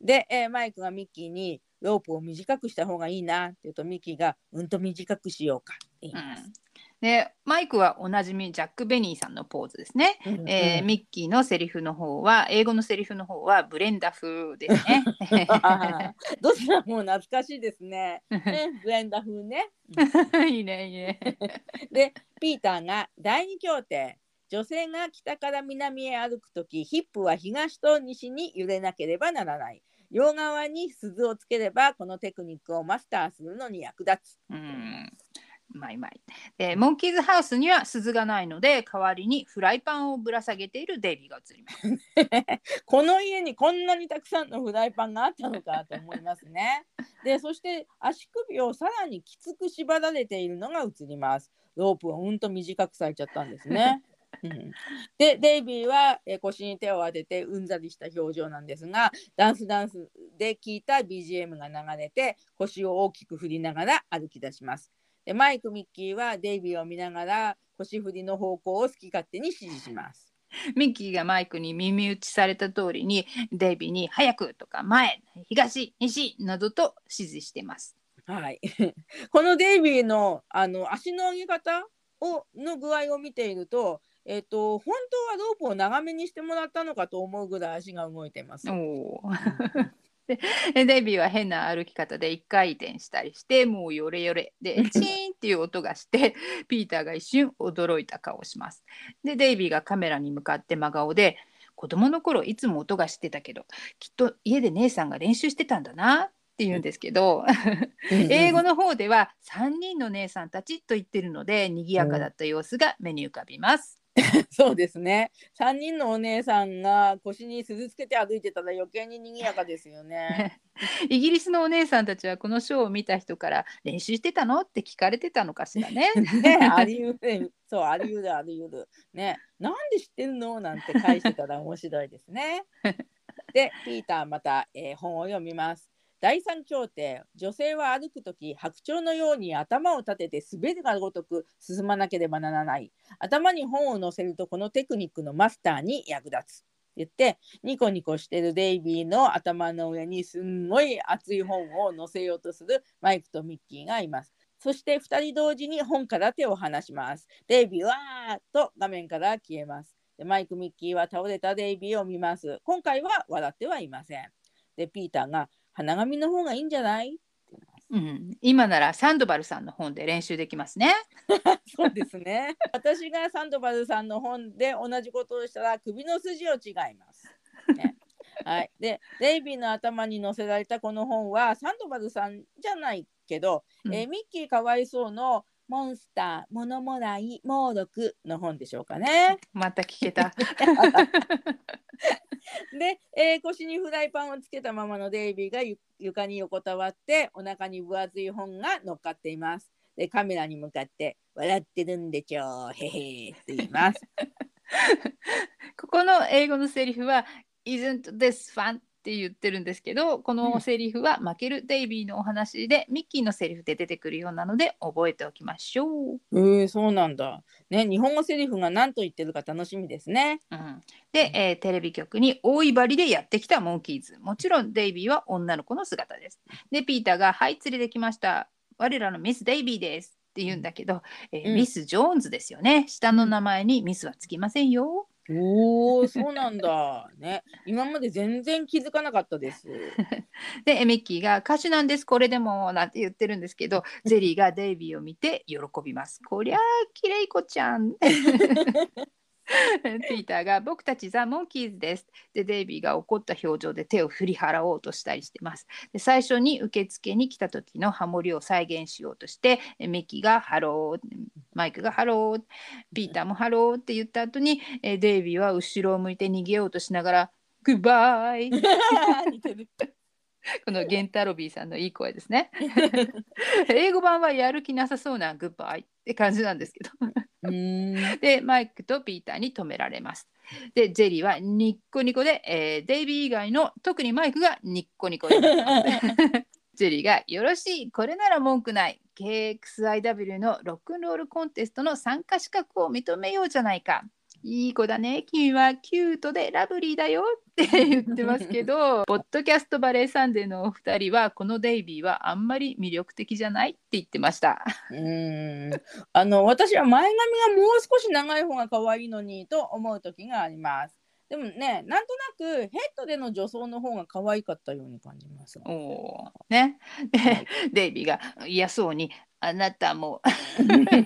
で、えーマイクがミッキーにロープを短くした方がいいなって言うとミッキーがうんと短くしようかって言います。うんでマイクはおなじみジャック・ベニーさんのポーズですね。うんえーミッキーのセリフの方は英語のセリフの方はブレンダ風ですね。どちらも懐かしいですね。ねブレンダ風ね。いいねいいね。でピーターが第二協定女性が北から南へ歩くときヒップは東と西に揺れなければならない両側に鈴をつければこのテクニックをマスターするのに役立つうん。うまいうまい。でモンキーズハウスには鈴がないので代わりにフライパンをぶら下げているデイビーが映ります。この家にこんなにたくさんのフライパンがあったのかと思いますね。でそして足首をさらにきつく縛られているのが映ります。ロープをうんと短くされちゃったんですね。うん、でデイビーは、えー腰に手を当ててうんざりした表情なんですがダンスダンスで聴いた BGM が流れて腰を大きく振りながら歩き出します。でマイク・ミッキーはデイビーを見ながら腰振りの方向を好き勝手に指示します。ミッキーがマイクに耳打ちされた通りにデイビーに「早く」とか「前」「東」「西」などと指示してます。はい、このデイビーのあの足の上げ方をの具合を見ていると、えっと本当はロープを長めにしてもらったのかと思うぐらい足が動いています。でデイビーは変な歩き方で一回転したりしてもうヨレヨレで チーンっていう音がしてピーターが一瞬驚いた顔をします。でデイビーがカメラに向かって真顔で子供の頃いつも音がしてたけどきっと家で姉さんが練習してたんだなって言うんですけど英語の方では3人の姉さんたちと言ってるので賑やかだった様子が目に浮かびます。そうですね。3人のお姉さんが腰に鈴つけて歩いてたら余計に賑やかですよね。イギリスのお姉さんたちはこのショーを見た人から練習してたのって聞かれてたのかしらね。ねあり得る。そうあり得るあり得る。ねなんで知ってるの？なんて返してたら面白いですね。でピーターまた、えー本を読みます。第三協定女性は歩くとき白鳥のように頭を立てて滑るがごとく進まなければならない。頭に本を乗せるとこのテクニックのマスターに役立つ。言ってニコニコしてるデイビーの頭の上にすんごい熱い本を乗せようとするマイクとミッキーがいます。そして2人同時に本から手を離します。デイビーはーっと画面から消えます。でマイク・ミッキーは倒れたデイビーを見ます。今回は笑ってはいません。でピーターが花紙の方がいいんじゃない？うん、今ならサンドバルさんの本で練習できますね。そうですね。私がサンドバルさんの本で同じことをしたら首の筋を違います。ね、はい。で、デイビーの頭に載せられたこの本はサンドバルさんじゃないけど、うんえーミッキーかわいそうのモンスター、物もらい、猛毒の本でしょうかね。また聞けた。で、えー腰にフライパンをつけたままのデイビーがゆ床に横たわってお腹に分厚い本が乗っかっています。でカメラに向かって「笑ってるんでちょへへ」って言います。ここの英語のセリフは「Isn't this fun?」って言ってるんですけどこのセリフは負けるデイビーのお話でミッキーのセリフで出てくるようなので覚えておきましょう。えー、そうなんだ。ね、日本語セリフが何と言ってるか楽しみですね。うん、で、えーテレビ局に大威張りでやってきたモンキーズもちろんデイビーは女の子の姿です。でピーターが「はい連れてきました我らのミス・デイビーです」って言うんだけど、えーうんミス・ジョーンズですよね下の名前にミスはつきませんよ。おお、そうなんだ。ね、今まで全然気づかなかったです。でミッキーが「歌手なんですこれでも」なんて言ってるんですけどゼリーがデイビーを見て喜びます。こりゃあきれい子ちゃん。ピーターが「僕たちザ・モンキーズです」でデイビーが怒った表情で手を振り払おうとしたりしてます。で最初に受付に来た時のハモリを再現しようとしてえミッキーが「ハロー」マイクが「ハロー」ピーターも「ハロー」って言った後にえデイビーは後ろを向いて逃げようとしながら「グッバイ」。このゲンタロビーさんのいい声ですね。英語版はやる気なさそうなグッバイって感じなんですけど。で、マイクとピーターに止められます。で、ジェリーはニッコニコで、えーデイビー以外の特にマイクがニッコニコになってます。ジェリーがよろしい、これなら文句ない。KXIW のロックンロールコンテストの参加資格を認めようじゃないか。いい子だね君はキュートでラブリーだよって言ってますけど ポッドキャストバレーサンデーのお二人はこのデイビーはあんまり魅力的じゃないって言ってました。うーんあの私は前髪がもう少し長い方が可愛いのにと思う時があります。でもね、なんとなくヘッドでの女装の方が可愛かったように感じますが。おーね、でデイビーが嫌そうに「あなたも」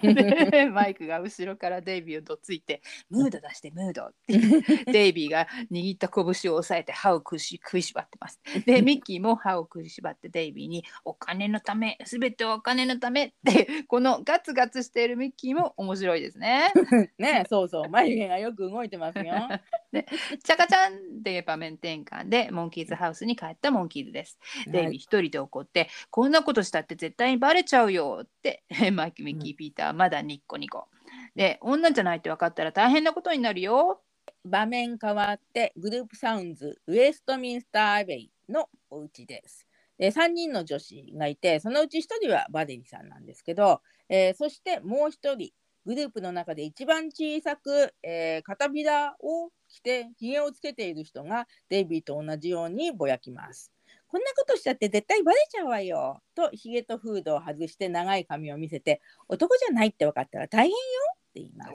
で マイクが後ろからデイビーをどついて「ムード出してムード」って デイビーが握った拳を押さえて歯を食いし食いしばってます。でミッキーも歯を食いしばってデイビーに「お金のため全てお金のため」ってこのガツガツしているミッキーも面白いですね。ね、そうそう、眉毛がよく動いてますよ。チャカチャンっていう場面転換でモンキーズハウスに帰ったモンキーズです。デイビー一人で怒って、こんなことしたって絶対にバレちゃうよって、マイク、ミッキー、ピーター、まだニッコニコ。で、女じゃないって分かったら大変なことになるよ。場面変わってグループサウンズウエストミンスターアベイのお家です。で3人の女子がいてそのうち1人はバデリさんなんですけど、えーそしてもう1人グループの中で一番小さく、えー肩びらを着てひげをつけている人がデイビーと同じようにぼやきます。こんなことしちゃって絶対バレちゃうわよとひげとフードを外して長い髪を見せて男じゃないって分かったら大変よって言います。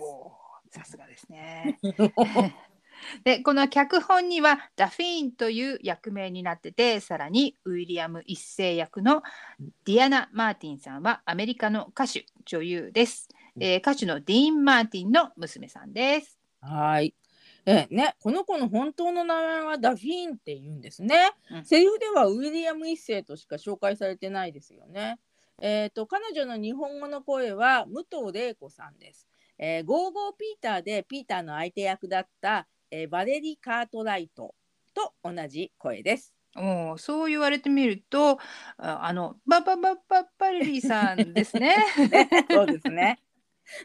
さすがですね。でこの脚本にはダフィーンという役名になっててさらにウィリアム一世役のディアナ・マーティンさんはアメリカの歌手女優です、えー歌手のディーン・マーティンの娘さんですはい。ええね、この子の本当の名前はダフィーンって言うんですね。うんセリフではウィリアム一世としか紹介されてないですよね。えっ、と彼女の日本語の声は武藤玲子さんです。えー、ゴーゴーピーターでピーターの相手役だった、えーバレリ・カートライトと同じ声です。おーそう言われてみるとああのバババババレリーさんですね。ね そうですね。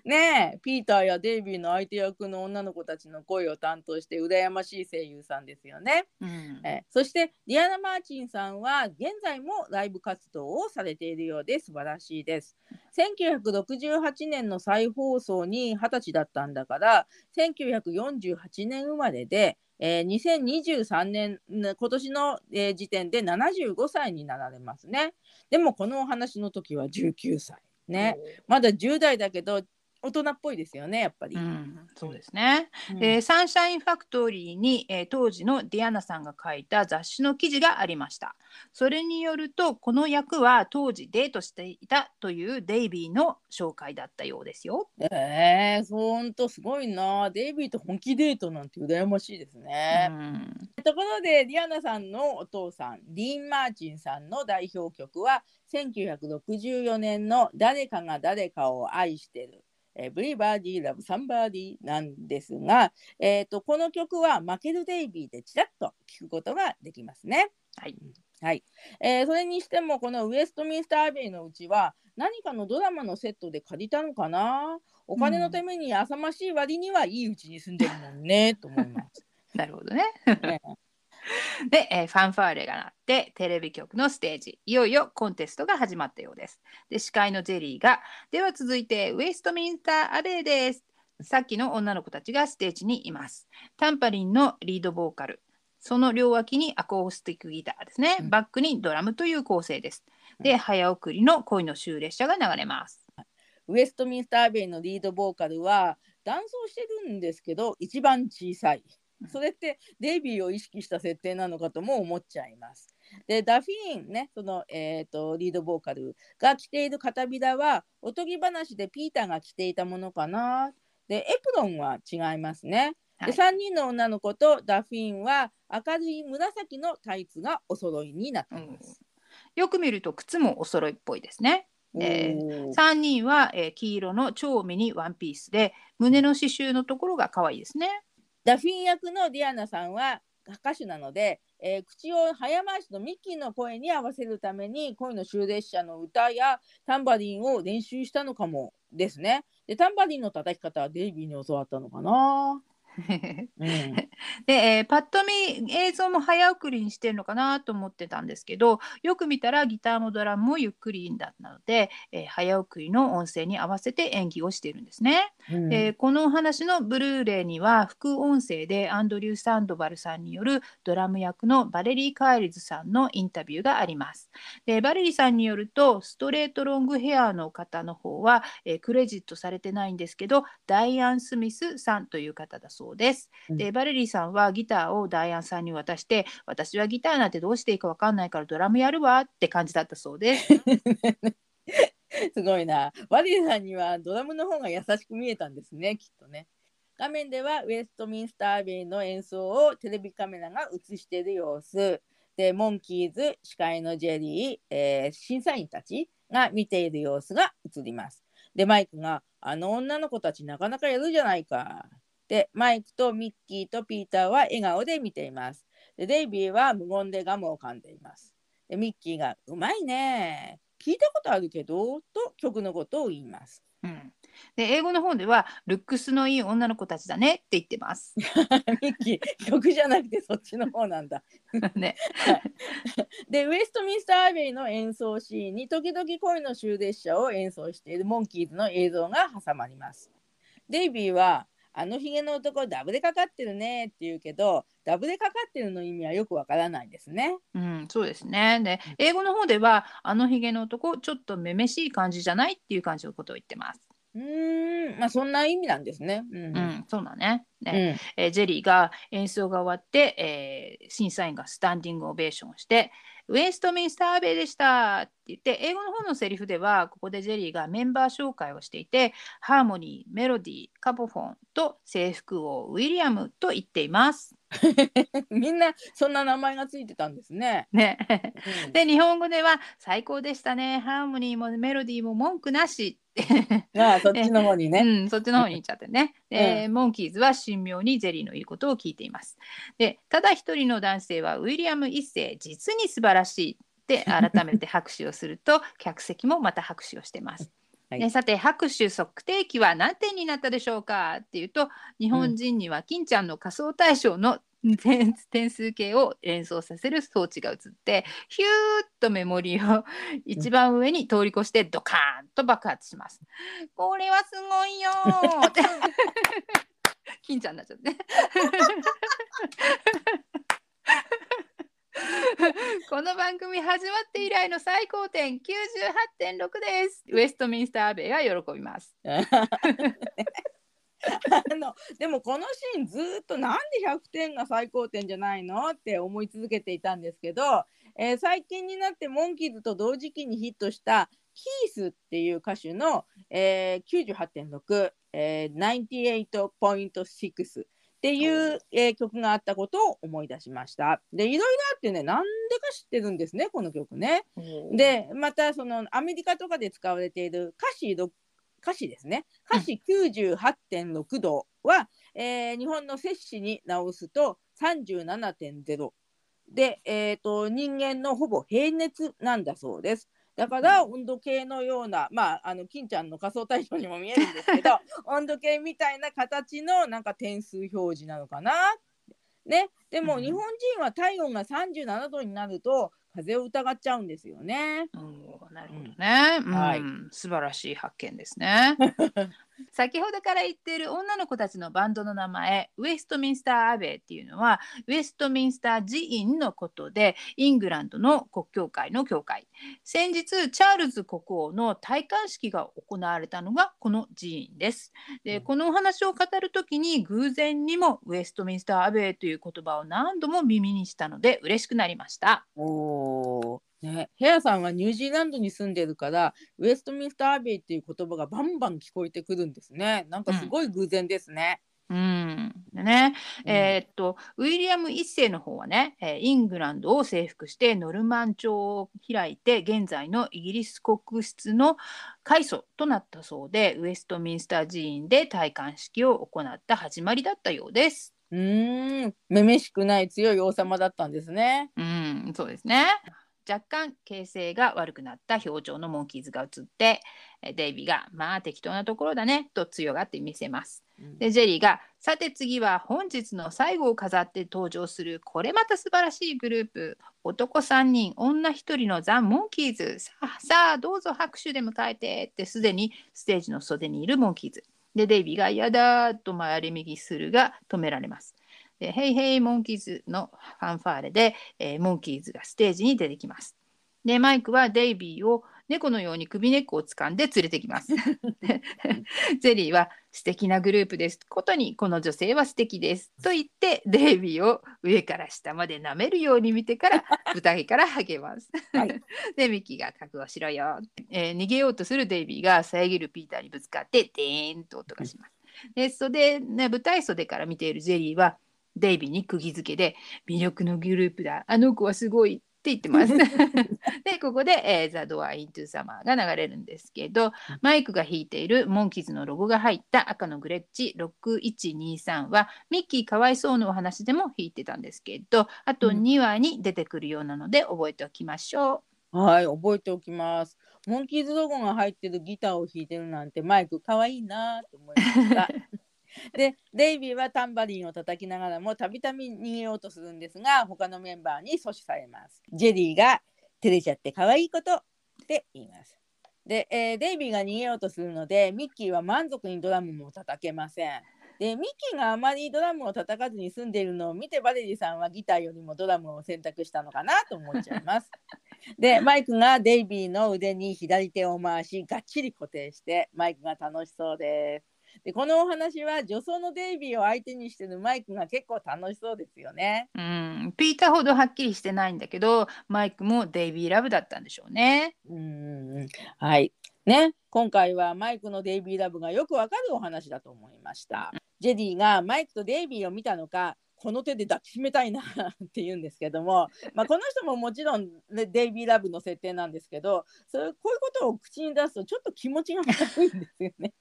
ねえピーターやデイビーの相手役の女の子たちの声を担当して羨ましい声優さんですよね。うんえーそしてディアナ・マーチンさんは現在もライブ活動をされているようで素晴らしいです。1968年の再放送に20歳だったんだから1948年生まれで、えー2023年ね今年の、えー時点で75歳になられますね。でもこのお話の時は19歳。ね、まだ10代だけど大人っぽいですよねやっぱり。うん、そうですね。うんでサンシャインファクトリーに、えー当時のディアナさんが書いた雑誌の記事がありました。それによるとこの役は当時デートしていたというデイビーの紹介だったようですよ。えー、ほんとすごいな。デイビーと本気デートなんて羨ましいですね。うんところで、ディアナさんのお父さん、ディーン・マーチンさんの代表曲は、1964年の誰かが誰かを愛してる。えー、Everybody Love Somebody なんですが、えー、とこの曲は負けるデイビーでちらっと聞くことができますね。はい。はいえーそれにしてもこのウエストミンスターアベイのうちは何かのドラマのセットで借りたのかな？お金のために浅ましい割にはいいうちに住んでるもんねと思います。なるほどね。ね で、えーファンファーレが鳴ってテレビ局のステージいよいよコンテストが始まったようです。で司会のジェリーがでは続いてウェストミンスターアベイです。さっきの女の子たちがステージにいます。タンパリンのリードボーカルその両脇にアコースティックギターですね。うんバックにドラムという構成です。で早送りの恋の終列車が流れます。ウエストミンスターアベイのリードボーカルは男装してるんですけど一番小さいうん。それってデイビーを意識した設定なのかとも思っちゃいます。でダフィーンねその、えー、とリードボーカルが着ている片びらはおとぎ話でピーターが着ていたものかな。でエプロンは違いますね。ではい3人の女の子とダフィーンは明るい紫のタイツがお揃いになっています。よく見ると靴もお揃いっぽいですね。えおー3人は、えー黄色の超ミニワンピースで胸の刺繍のところが可愛いですね。ダフィン役のディアナさんは歌手なので、えー口を早回しのミッキーの声に合わせるために恋の終列車の歌やタンバリンを練習したのかもですね。でタンバリンの叩き方はデイビーに教わったのかな。うん、で、えーパッと見映像も早送りにしてるのかなと思ってたんですけどよく見たらギターもドラムもゆっくりだったので、えー早送りの音声に合わせて演技をしているんですね。うんえーこのお話のブルーレイには副音声でアンドリュー・サンドバルさんによるドラム役のバレリー・カーリズさんのインタビューがあります。でバレリーさんによるとストレートロングヘアの方の方は、えークレジットされてないんですけどダイアン・スミスさんという方だそうです。でバレリーさんはギターをダイアンさんに渡して私はギターなんてどうしていいかわかんないからドラムやるわって感じだったそうです。すごいな。ワリーさんにはドラムの方が優しく見えたんですね、きっとね。画面ではウェストミンスターアベイの演奏をテレビカメラが映している様子。で、モンキーズ、司会のジェリー、えー審査員たちが見ている様子が映ります。で、マイクが、あの女の子たちなかなかやるじゃないか。で、マイクとミッキーとピーターは笑顔で見ています。で、デイビーは無言でガムを噛んでいます。で、ミッキーが、うまいね。聞いたことあるけど、と曲のことを言います。うん、で英語の方ではルックスのいい女の子たちだねって言ってます。ミッキー、曲じゃなくてそっちの方なんだ。ね、で、ウェストミンスターアベイの演奏シーンに時々恋の終列車を演奏しているモンキーズの映像が挟まります。デイビーは、あのヒゲの男ダブでかかってるねって言うけど、ダブでかかってるの意味はよくわからないですね。うん、そうですね。で英語の方ではあのひげの男ちょっとめめしい感じじゃないっていう感じのことを言ってます。うーん、まあそんな意味なんですね。うん。うん、そうだね。うんねえージェリーが演奏が終わって、えー審査員がスタンディングオベーションをして「ウェストミンスターアベイでした」って言って英語の方のセリフではここでジェリーがメンバー紹介をしていてハーモニーメロディーカポフォンと制服王ウィリアムと言っています。みんなそんな名前がついてたんですね。ね、うんで日本語では「最高でしたねハーモニーもメロディーも文句なし」ってまあそっちの方にね。うん、そっちの方に行っちゃってね。で、モンキーズは神妙にジェリーの言うことを聞いています。で、ただ一人の男性はウィリアム一世、実に素晴らしいって改めて拍手をすると、客席もまた拍手をしてます。はいでさて拍手測定器は何点になったでしょうかっていうと日本人には金ちゃんの仮想対象の点点数計を連想させる装置が映ってヒューッとメモリーを一番上に通り越してドカーンと爆発します。これはすごいよー 金ちゃんになっちゃって。この番組始まって以来の最高点98.6です。ウエストミンスターアベイは喜びます。あのでもこのシーンずーっとなんで100点が最高点じゃないのって思い続けていたんですけど、えー最近になってモンキーズと同時期にヒットしたキースっていう歌手の、えー、98.6、えー、98.6っていう、えー曲があったことを思い出しました。でいろいろあってねなんでか知ってるんですねこの曲ね。でまたそのアメリカとかで使われている歌詞ろ歌詞ですね。歌詞98.6度は、えー日本の摂氏に直すと37.0で、えー、と人間のほぼ平熱なんだそうです。だから温度計のようなまああの金ちゃんの仮想対象にも見えるんですけど 温度計みたいな形のなんか点数表示なのかな。ね、でもうん。日本人は体温が37度になると風邪を疑っちゃうんですよね。うんなるほどね、うんはい素晴らしい発見ですね。先ほどから言っている女の子たちのバンドの名前ウェストミンスター・アベイっていうのはウェストミンスター寺院のことでイングランドの国教会の教会。先日チャールズ国王の戴冠式が行われたのがこの寺院です。でうん。このお話を語る時に偶然にもウェストミンスター・アベイという言葉を何度も耳にしたので嬉しくなりました。おーね、ヘアさんはニュージーランドに住んでるからウェストミンスターアベイっていう言葉がバンバン聞こえてくるんですね。なんかすごい偶然ですね。うんうんえーっとウィリアム一世の方はね、えーイングランドを征服してノルマン朝を開いて現在のイギリス国室の開祖となったそうでウェストミンスター寺院で戴冠式を行った始まりだったようです。うーん、めめしくない強い王様だったんですね。うんそうですね。若干形勢が悪くなった表情のモンキーズが映ってえデイビーが「まあ適当なところだね」と強がって見せます。うんでジェリーが「さて次は本日の最後を飾って登場するこれまた素晴らしいグループ男3人女1人のザ・モンキーズさあさあどうぞ拍手で迎えて」ってすでにステージの袖にいるモンキーズ。でデイビーが「やだ」と回り右するが止められます。で「ヘイヘイモンキーズ」のファンファーレで、えーモンキーズがステージに出てきます。でマイクはデイビーを猫のように首根っこを掴んで連れてきます。で ゼリーは素敵なグループですことにこの女性は素敵ですと言ってデイビーを上から下まで舐めるように見てから 舞台から励ます。はいでミッキーが覚悟しろよ、えー逃げようとするデイビーが遮るピーターにぶつかってデーンと音がします。で袖、ね、舞台袖から見ているジェリーはデイビーに釘付けで魅力のグループだあの子はすごいって言ってます。でここで、えー、ザ・ドア・イントゥ・サマーが流れるんですけどマイクが弾いているモンキーズのロゴが入った赤のグレッチ6123はミッキーかわいそうのお話でも弾いてたんですけどあとうん2話に出てくるようなので覚えておきましょはい、覚えておきます。モンキーズロゴが入ってるギターを弾いてるなんてマイクかわいいなと思いました。で、デイビーはタンバリンを叩きながらもたびたび逃げようとするんですが、他のメンバーに阻止されます。ジェリーが照れちゃって可愛いことって言います。で、えーデイビーが逃げようとするので、ミッキーは満足にドラムも叩けません。で、ミッキーがあまりドラムを叩かずに済んでいるのを見て、バレリーさんはギターよりもドラムを選択したのかなと思っちゃいます。で、マイクがデイビーの腕に左手を回し、がっちり固定して、マイクが楽しそうです。で、このお話は女装のデイビーを相手にしてるマイクが結構楽しそうですよね。う。うん、ピーターほどはっきりしてないんだけどマイクもデイビーラブだったんでしょうね。うん。はい。ね、今回はマイクのデイビーラブがよくわかるお話だと思いました。ジェディがマイクとデイビーを見たのか、この手で抱きしめたいな って言うんですけども、まあ、この人ももちろん、ね、デイビーラブの設定なんですけどそれこういうことを口に出すとちょっと気持ちが悪いんですよね。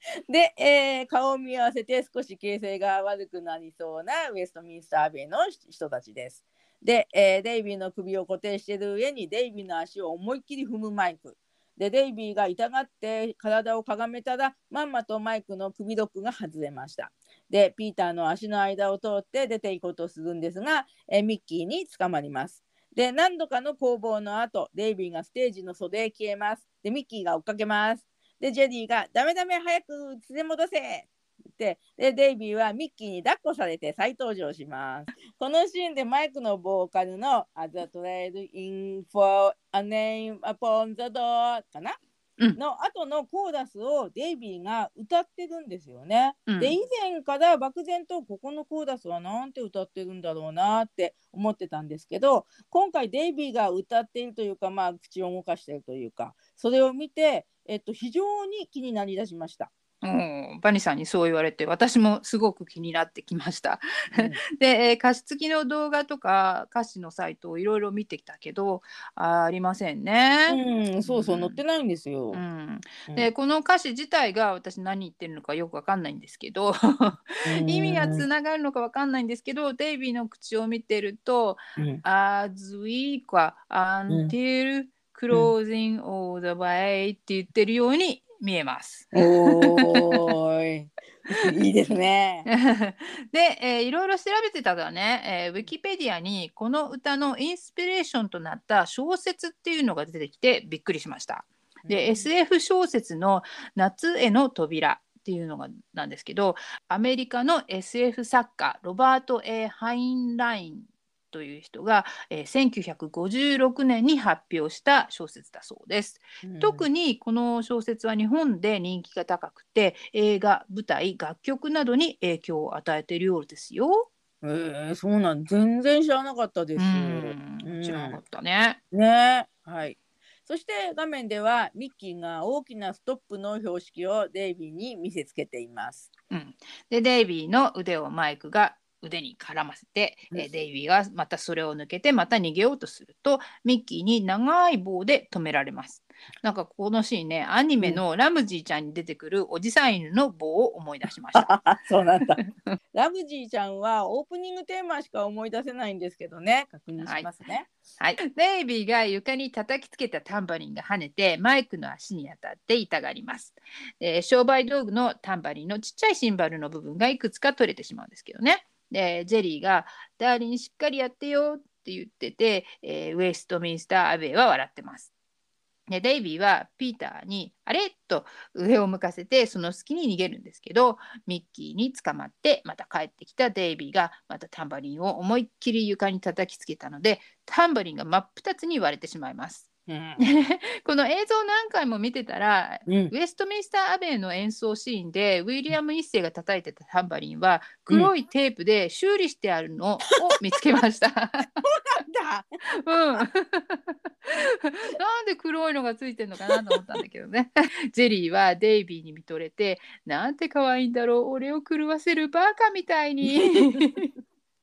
で、えー顔を見合わせて少し形勢が悪くなりそうなウェストミンスターアベの人たちです。で、えーデイビーの首を固定している上にデイビーの足を思いっきり踏むマイク。で、デイビーが痛がって体をかがめたら、まんまとマイクの首ロックが外れました。で、ピーターの足の間を通って出ていこうとするんですが、えーミッキーに捕まります。で、何度かの攻防の後、デイビーがステージの袖へ消えます。で、ミッキーが追っかけます。で、ジェディが、ダメダメ、早く連れ戻せ。って。でデイビーはミッキーに抱っこされて再登場します。このシーンでマイクのボーカルの As a Trade in for a name upon the door かな、うん。の後のコーラスをデイビーが歌ってるんですよね。うん。で以前から漠然とここのコーラスはなんて歌ってるんだろうなって思ってたんですけど今回デイビーが歌っているというかまあ口を動かしているというかそれを見て、えっと、非常に気になりだしました。うん、バニさんにそう言われて私もすごく気になってきました。うん。で、えー歌詞付きの動画とか歌詞のサイトをいろいろ見てきたけどありませんね。うん、そうそう、うん。載ってないんですよ。うん、うん。でこの歌詞自体が私何言ってるのかよくわかんないんですけど意味がつながるのかわかんないんですけどデイビーの口を見てるとうん「as we か「until closing all the way」って言ってるように見えます。おーい。いいですね。で、えーいろいろ調べてたらね、えーウィキペディアにこの歌のインスピレーションとなった小説っていうのが出てきてびっくりしました。で、SF 小説の「夏への扉」っていうのがなんですけどアメリカの SF 作家ロバート・ A・ ハインラインという人が、えー1956年に発表した小説だそうです。特に、にこの小説は日本で人気が高くて映画舞台楽曲などに影響を与えているようですよ。えー、そうなん、全然知らなかったです。うんうん知らなかったね。ね、はい。そして画面ではミッキーが大きなストップの標識をデイビーに見せつけています。うん、でデイビーの腕をマイクが腕に絡ませて、うんえーデイビーがまたそれを抜けてまた逃げようとするとミッキーに長い棒で止められます。なんかこのシーンねアニメのラムジーちゃんに出てくるおじさん犬の棒を思い出しました。そうなんだ。ラムジーちゃんはオープニングテーマしか思い出せないんですけどね。確認しますね。はい、デイビーが床に叩きつけたタンバリンが跳ねてマイクの足に当たって痛がります、えー商売道具のタンバリンのちっちゃいシンバルの部分がいくつか取れてしまうんですけどねでジェリーが「ダーリンしっかりやってよ」って言ってて、えーウェストミンスター・アベイは笑ってますでデイビーはピーターに「あれ?」と上を向かせてその隙に逃げるんですけどミッキーに捕まってまた帰ってきたデイビーがまたタンバリンを思いっきり床に叩きつけたのでタンバリンが真っ二つに割れてしまいます。うん。この映像何回も見てたらうんウェストミンスター・アベイの演奏シーンでウィリアム一世が叩いてたタンバリンは黒いテープで修理してあるのを 見つけました。だ。うん、なんで黒いのがついてるのかなと思ったんだけどね。ジェリーはデイビーに見とれて「なんて可愛いんだろう俺を狂わせるバカみたいに」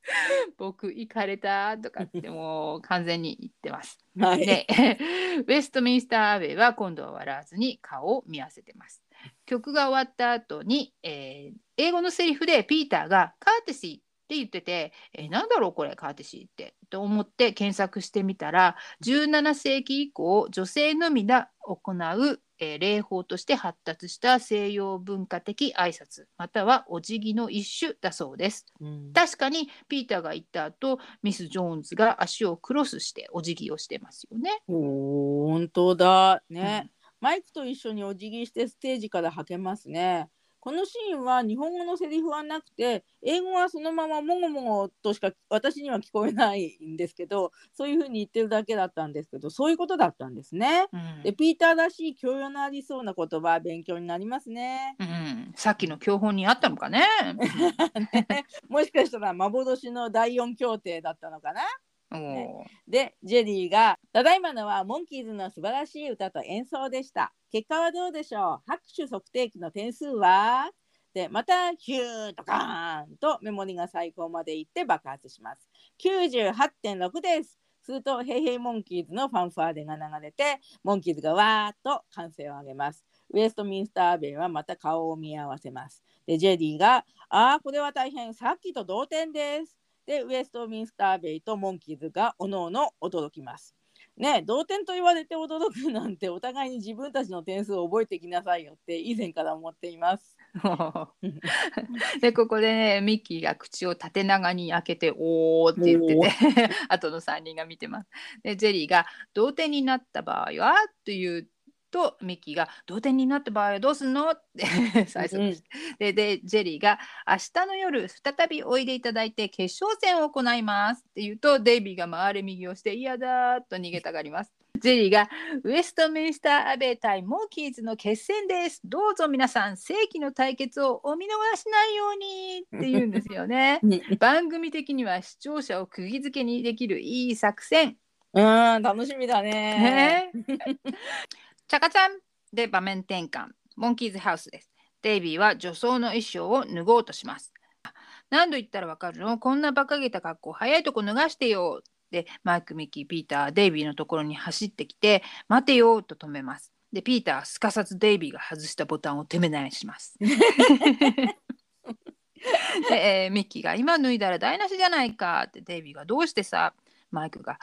僕行かれたとかってもう完全に言ってます。はい。で ウェストミンスター・アベイは今度は笑わずに顔を見合わせてます。曲が終わった後に、えー英語のセリフでピーターが「カーテシー」って言ってて、えーなんだろうこれカーテシーってと思って検索してみたら17世紀以降女性のみが行う、えー礼法として発達した西洋文化的挨拶またはお辞儀の一種だそうです。うん。確かにピーターが行った後ミス・ジョーンズが足をクロスしてお辞儀をしてますよね。本当だ。ね、マイクと一緒にお辞儀してステージからはけますねこのシーンは日本語のセリフはなくて英語はそのままもごもごとしか私には聞こえないんですけどそういうふうに言ってるだけだったんですけどそういうことだったんですね。うん。でピーターらしい教養のありそうな言葉勉強になりますね。うん、さっきの教本にあったのかね。もしかしたら幻の第四協定だったのかなで、ジェリーが、ただいまのはモンキーズの素晴らしい歌と演奏でした。結果はどうでしょう？拍手測定器の点数は？で、またヒューとカーンとメモリが最高までいって爆発します。98.6です。すると、ヘイヘイモンキーズのファンファーレが流れて、モンキーズがわーっと歓声を上げます。ウエストミンスターベイはまた顔を見合わせます。で、ジェリーが、ああ、これは大変、さっきと同点です。で、ウエストミンスターベイとモンキーズがおのおの驚きます。ね、同点と言われて驚くなんてお互いに自分たちの点数を覚えてきなさいよって以前から思っています。でここでねミッキーが口を縦長に開けて「おー」って言ってて 後の3人が見てます。でジェリーが「同点になった場合は?」と言うとミッキーが「同点になった場合はどうすんの?」って最初にででジェリーが「明日の夜再びおいでいただいて決勝戦を行います」って言うとデイビーが回れ右をして「嫌だ」と逃げたがります。ジェリーがウエストミンスターアベイ対モーキーズの決戦です。どうぞ皆さん、世紀の対決をお見逃しないようにって言うんですよね。番組的には視聴者を釘付けにできるいい作戦。うん、楽しみだね。ね、チャカちゃんで場面転換。モンキーズハウスです。デイビーは女装の衣装を脱ごうとします。何度言ったらわかるの？こんな馬鹿げた格好、早いとこ脱がしてよ。で、マイク、ミッキー、ピーター、デイビーのところに走ってきて、待てよと止めます。で、ピーターすかさずデイビーが外したボタンを手目なします。で、えーミッキーが今脱いだら台無しじゃないかってデイビーがどうしてさ？マイクが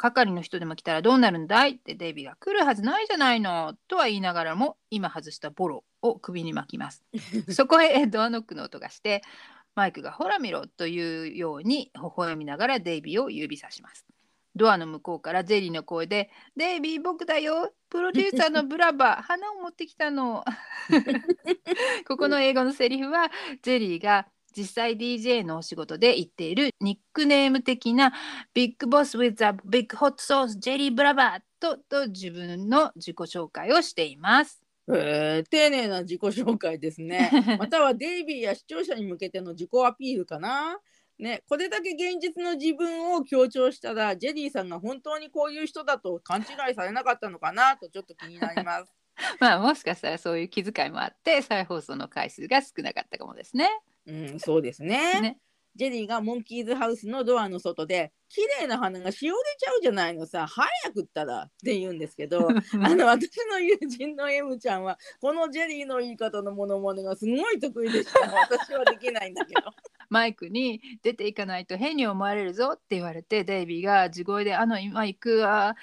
係の人でも来たらどうなるんだい？ってデイビーが来るはずないじゃないのとは言いながらも今外したボロを首に巻きます。そこへドアノックの音がしてマイクがほら見ろというように微笑みながらデイビーを指さします。ドアの向こうからジェリーの声で「デイビー僕だよプロデューサーのブラバ花を持ってきたの」ここの英語のセリフはジェリーが実際 DJ のお仕事で言っているニックネーム的なビッグボス with a big hot sauce ジェリーブラバーとと自分の自己紹介をしています。えー丁寧な自己紹介ですね。またはデイビーや視聴者に向けての自己アピールかな。ね、これだけ現実の自分を強調したらジェリーさんが本当にこういう人だと勘違いされなかったのかなとちょっと気になります。まあもしかしたらそういう気遣いもあって再放送の回数が少なかったかもですね。うん、そうですね。ねジェリーがモンキーズハウスのドアの外で綺麗な花がしおれちゃうじゃないのさ早くったらって言うんですけど あの私の友人の M ちゃんはこのジェリーの言い方のモノマネがすごい得意でした私はできないんだけど。マイクに出ていかないと変に思われるぞって言われてデイビーが地声で「あの今行くわあ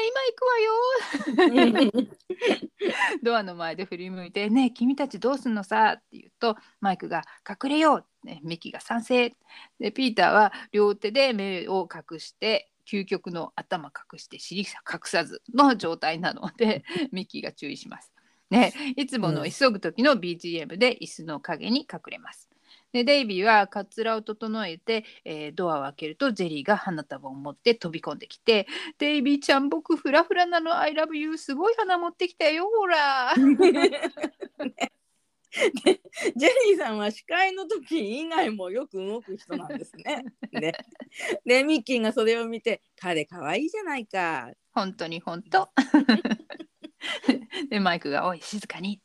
今行くわよ」ドアの前で振り向いて「ねえ君たちどうすんのさ」って言うとマイクが「隠れよう」ね、ミキが賛成でピーターは両手で目を隠して究極の頭隠して尻隠さずの状態なので ミッキーが注意します。ね、いつもの急ぐ時の BGM で椅子の陰に隠れます。でデイビーはカツラを整えて、えー、ドアを開けるとジェリーが花束を持って飛び込んできて「デイビーちゃん僕フラフラなの I love you すごい花持ってきたよほら」でジェリーさんは司会の時以外もよく動く人なんですね。で でミッキーがそれを見て「彼かわいいじゃないか」本当に本当。でマイクが「おい静かに」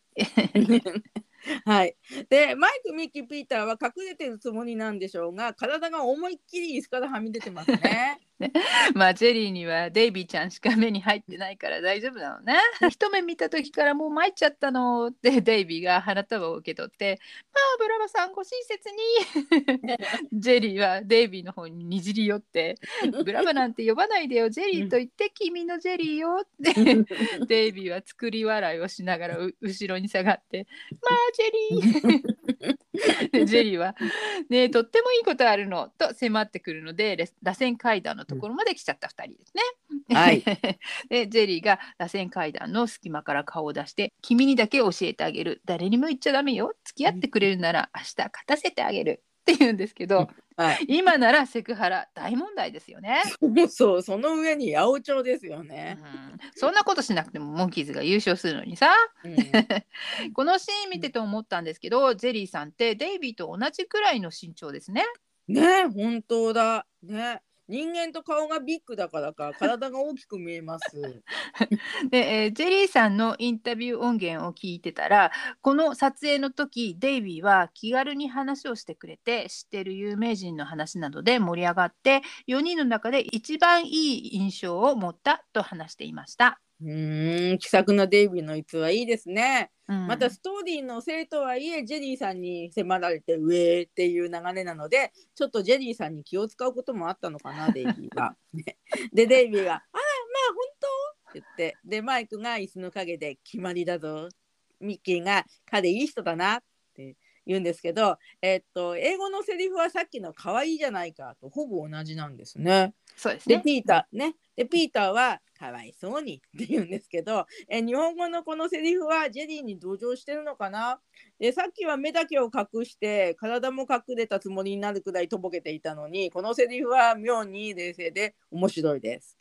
はい。で、マイク、ミッキー、ピーターは隠れてるつもりなんでしょうが、体が思いっきり椅子からはみ出てますね。ね、まあジェリーにはデイビーちゃんしか目に入ってないから大丈夫なのね。一目見た時からもう参っちゃったのってデイビーが花束を受け取って「まあブラバさんご親切に」ジェリーはデイビーの方ににじり寄って「ブラバなんて呼ばないでよジェリーと言って君のジェリーよ」ってデイビーは作り笑いをしながら後ろに下がって「まあジェリー 」ジェリーは、ね、とってもいいことあるのと迫ってくるので螺旋階段のところまで来ちゃった2人ですね。はい、でジェリーが螺旋階段の隙間から顔を出して「君にだけ教えてあげる。誰にも言っちゃダメよ。付き合ってくれるなら明日勝たせてあげる」って言うんですけど、はい、今ならセクハラ大問題ですよね。そう その上に八百長ですよね、うん、そんなことしなくてもモンキーズが優勝するのにさ、うん、このシーン見てて思ったんですけどジェリーさんってデイビーと同じくらいの身長ですね。ね本当だ。ね人間と顔がビッグだからか 体が大きく見えます。で、えー、ジェリーさんのインタビュー音源を聞いてたらこの撮影の時デイビーは気軽に話をしてくれて知ってる有名人の話などで盛り上がって4人の中で一番いい印象を持ったと話していました。うん気さくなデイビーの逸はいいですね、うん、またストーリーのせいとはいえジェリーさんに迫られて上っていう流れなのでちょっとジェリーさんに気を使うこともあったのかな デイビーが。でデイビーが「ああまあ本当?」って言ってでマイクが椅子の陰で「決まりだぞ」ミッキーが「彼いい人だな」って言うんですけど、えー、っと英語のセリフはさっきの「可愛いじゃないか」とほぼ同じなんですね。そうですねでピーターねでピーターはかわいそうにって言うんですけど、え日本語のこのセリフはジェリーに同情してるのかな？でさっきは目だけを隠して体も隠れたつもりになるくらいとぼけていたのにこのセリフは妙に冷静で面白いです。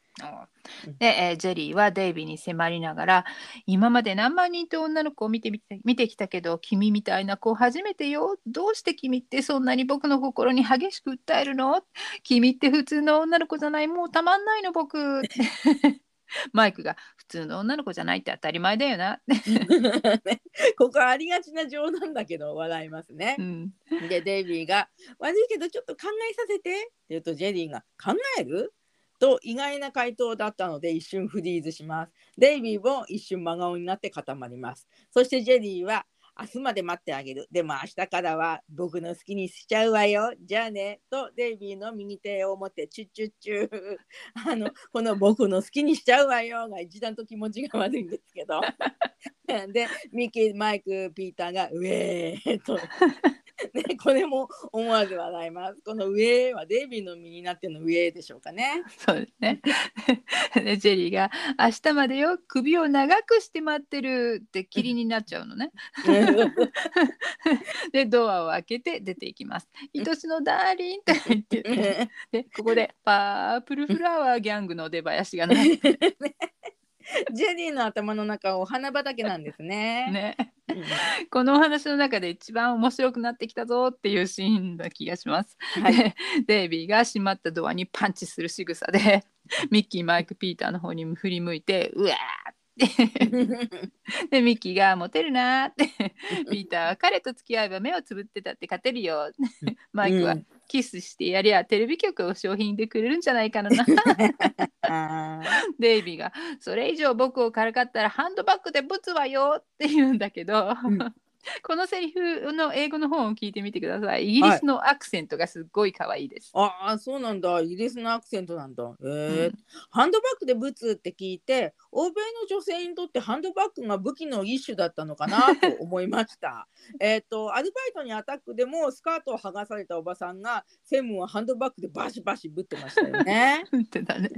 で、えー、ジェリーはデイビーに迫りながら今まで何万人と女の子を見て見てきたけど君みたいな子初めてよ。どうして君ってそんなに僕の心に激しく訴えるの？君って普通の女の子じゃない。もうたまんないの僕。マイクが普通の女の子じゃないって当たり前だよな。ここありがちな冗談だけど笑いますね。うん、でデイビーが「悪いけどちょっと考えさせて」って言うとジェリーが「考える?」と意外な回答だったので一瞬フリーズします。デイビーも一瞬真顔になって固まります。そしてジェリーは明日まで待ってあげる。でも明日からは僕の好きにしちゃうわよ。じゃあね。とデイビーの右手を持ってチュッチュッチュ あのこの僕の好きにしちゃうわよが一段と気持ちが悪いんですけど。でミキーマイクピーターがウェーと ね、これも思わず笑います。この上はデイビーの身になっての上でしょうかね。そうですね。で ジェリーが「明日までよ首を長くして待ってる」って霧になっちゃうのね。でドアを開けて出ていきます。「愛しのダーリン」と言ってでここでパープルフラワーギャングの出囃子が鳴って。ジェリーの頭の中お花畑なんですね。ね。このお話の中で一番面白くなってきたぞっていうシーンな気がします。はい、デイビーが閉まったドアにパンチする仕草で ミッキーマイクピーターの方に振り向いてうわー でミッキーが「モテるな」って。ピーターは彼と付き合えば目をつぶってたって勝てるよマイクは、キスしてやりゃテレビ局を商品でくれるんじゃないかな。デイビーが「それ以上僕をからかったらハンドバッグでぶつわよ」って言うんだけど、うん。このセリフの英語の本を聞いてみてください。イギリスのアクセントがすっごい可愛いです、ああそうなんだ。イギリスのアクセントなんだ。へえ、うん。ハンドバッグでブツって聞いて欧米の女性にとってハンドバッグが武器の一種だったのかなと思いました。えっとアルバイトにアタックでもスカートを剥がされたおばさんが専務はハンドバッグでバシバシぶってましたよね。本当だね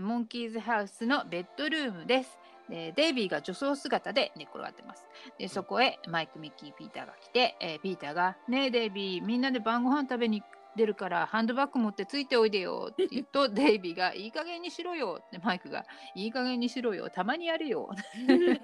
モンキーズハウスのベッドルームです。でデイビーが女装姿で寝転がってます。でそこへマイク、ミッキー、ピーターが来て、えーピーターが「ねえデイビーみんなで晩ご飯食べに出るからハンドバッグ持ってついておいでよ」って言うと デイビーが「いい加減にしろよ」ってマイクが「いい加減にしろよたまにやるよ」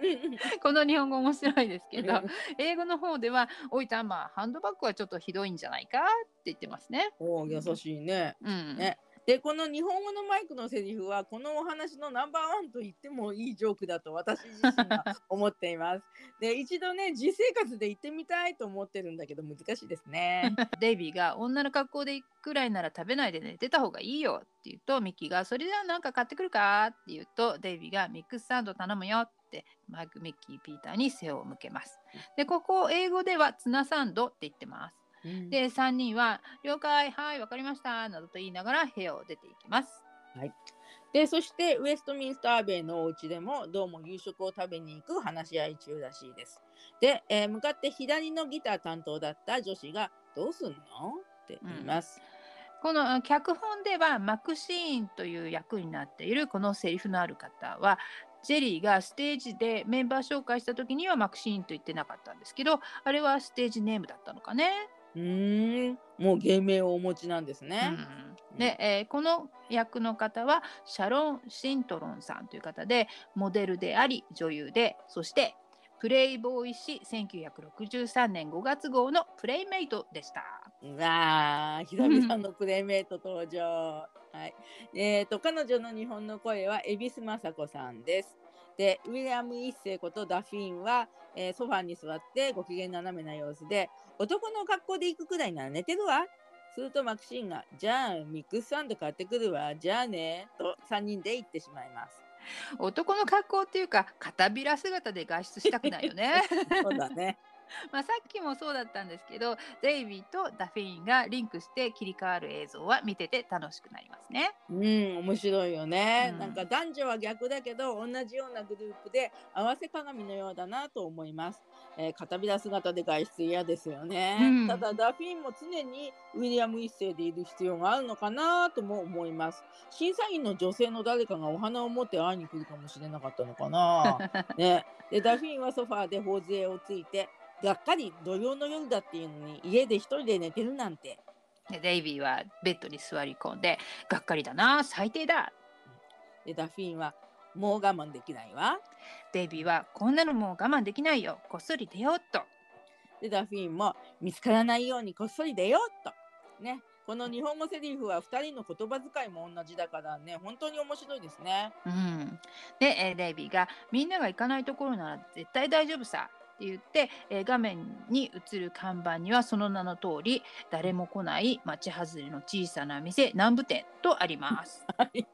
この日本語面白いですけど英語の方では「おいたまハンドバッグはちょっとひどいんじゃないか?」って言ってますね。おー優しいねうん、ねでこの日本語のマイクのセリフはこのお話のナンバーワンと言ってもいいジョークだと私自身が思っています。で一度ね実生活で行ってみたいと思ってるんだけど難しいですね。デイビーが女の格好で行くくらいなら食べないで寝てた方がいいよって言うとミッキーがそれじゃあなんか買ってくるかって言うとデイビーがミックスサンド頼むよってマイク、ミッキー、ピーターに背を向けます。でここ英語ではツナサンドって言ってます。うんで3人は了解はいわかりましたなどと言いながら部屋を出ていきます。でそしてウェストミンスターベイのお家でもどうも夕食を食べに行く話し合い中らしいです。で、えー向かって左のギター担当だった女子が「どうすんの?」って言います。このあ脚本ではマクシーンという役になっているこのセリフのある方はジェリーがステージでメンバー紹介した時にはマクシーンと言ってなかったんですけどあれはステージネームだったのかね。うーんもう芸名をお持ちなんですね。うんで、えーこの役の方はシャロン・シントロンさんという方でモデルであり女優でそしてプレイボーイ誌1963年5月号のプレイメイトでした。うわー久々のプレイメイト登場。はい。えっ、と彼女の日本の声は恵比寿雅子さんです。でウィリアム一世ことダフィンは、えーソファーに座ってご機嫌斜めな様子で男の格好で行くくらいなら寝てるわ。するとマクシーンが「じゃあミックスサンド買ってくるわじゃあね」と3人で行ってしまいます。男の格好っていうか片びら姿で外出したくないよね。そうだね。まあさっきもそうだったんですけどデイビーとダフィーンがリンクして切り替わる映像は見てて楽しくなりますね。うん、面白いよね、うん。なんか男女は逆だけど同じようなグループで合わせ鏡のようだなと思います、えー片びら姿で外出嫌ですよね、うん。ただダフィンも常にウィリアム一世でいる必要があるのかなとも思います。審査員の女性の誰かがお花を持って会いに来るかもしれなかったのかな。ね、でダフィンはソファーで頬杖をついてがっかり土曜の夜だっていうのに家で一人で寝てるなんてでデイビーはベッドに座り込んでがっかりだな最低だでダフィンはもう我慢できないわデイビーはこんなのもう我慢できないよこっそり出ようっとでダフィンも見つからないようにこっそり出ようと。ね。この日本語セリフは2人の言葉遣いも同じだからね、本当に面白いですね。うん、で、えーデイビーがみんなが行かないところなら絶対大丈夫さって言って、えー画面に映る看板にはその名の通り誰も来ない町外れの小さな店南部店とあります。はい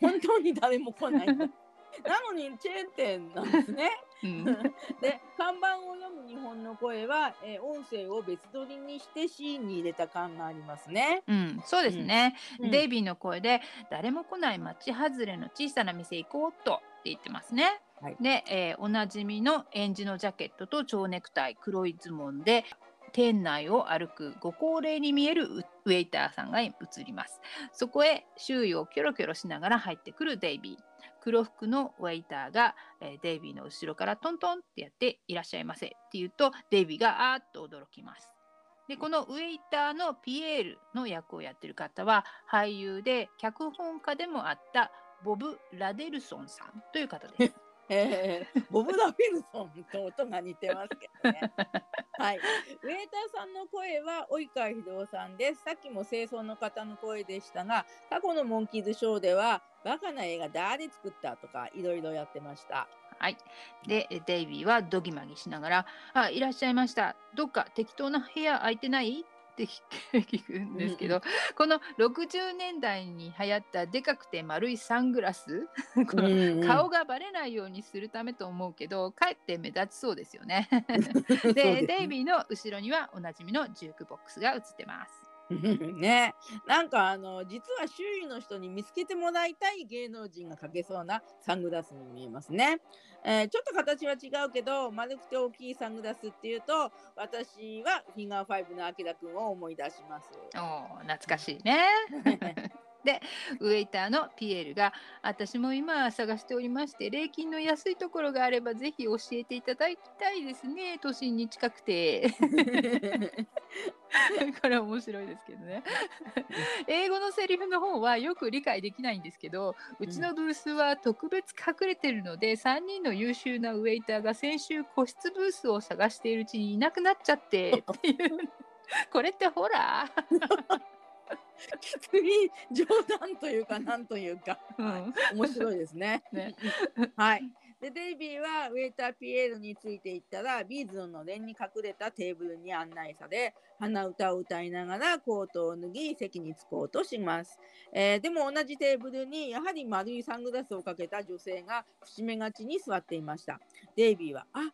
本当に誰も来ない。なのにチェーン店なんですね。うんで、看板を読む日本の声は、えー音声を別撮りにしてシーンに入れた感がありますね。うん、そうですね、うんデイビーの声で誰も来ない町外れの小さな店行こうとって言ってますね。はいで、えーおなじみのエンジのジャケットと蝶ネクタイ黒いズボンで店内を歩くご高齢に見えるウェイターさんが映ります。そこへ周囲をキョロキョロしながら入ってくるデイビー。黒服のウェイターが、えデイビーの後ろからトントンってやっていらっしゃいませって言うとデイビーがあーっと驚きます。でこのウェイターのピエールの役をやってる方は俳優で脚本家でもあったボブ・ラデルソンさんという方です。えー、ボブ・ダ・フィルソンと音が似てますけどね。はい。ウェーターさんの声は及川秀夫さんです。さっきも清掃の方の声でしたが、過去のモンキーズショーでは、バカな映画誰作ったとかいろいろやってました。はい。で、えデイビーはドギマギしながら、あ、いらっしゃいました。どっか適当な部屋空いてない？って 聞くんですけど、この60年代に流行ったでかくて丸いサングラス、このうんうん顔がバレないようにするためと思うけど、かえって目立ちそうですよ ね。で、デイビーの後ろにはおなじみのジュークボックスが映ってます。ね、なんかあの実は周囲の人に見つけてもらいたい芸能人がかけそうなサングラスに見えますね、えーちょっと形は違うけど丸くて大きいサングラスっていうと私はフィンガー5のあきらくんを思い出します。おー懐かしいね。ウェイターのピエールが私も今探しておりまして礼金の安いところがあればぜひ教えていただきたいですね。都心に近くて。これ面白いですけどね。英語のセリフの方はよく理解できないんですけどうちのブースは特別隠れてるので3人の優秀なウェイターが先週個室ブースを探しているうちにいなくなっちゃってっていう。これってホラー？きつい冗談というかなんというか、うん。はい面白いですね。ね。はい。でデイビーはウェイターピエールについていったらビーズののれんに隠れたテーブルに案内され鼻歌を歌いながらコートを脱ぎ席に着こうとします、えーでも同じテーブルにやはり丸いサングラスをかけた女性が伏目がちに座っていました。デイビーは「あ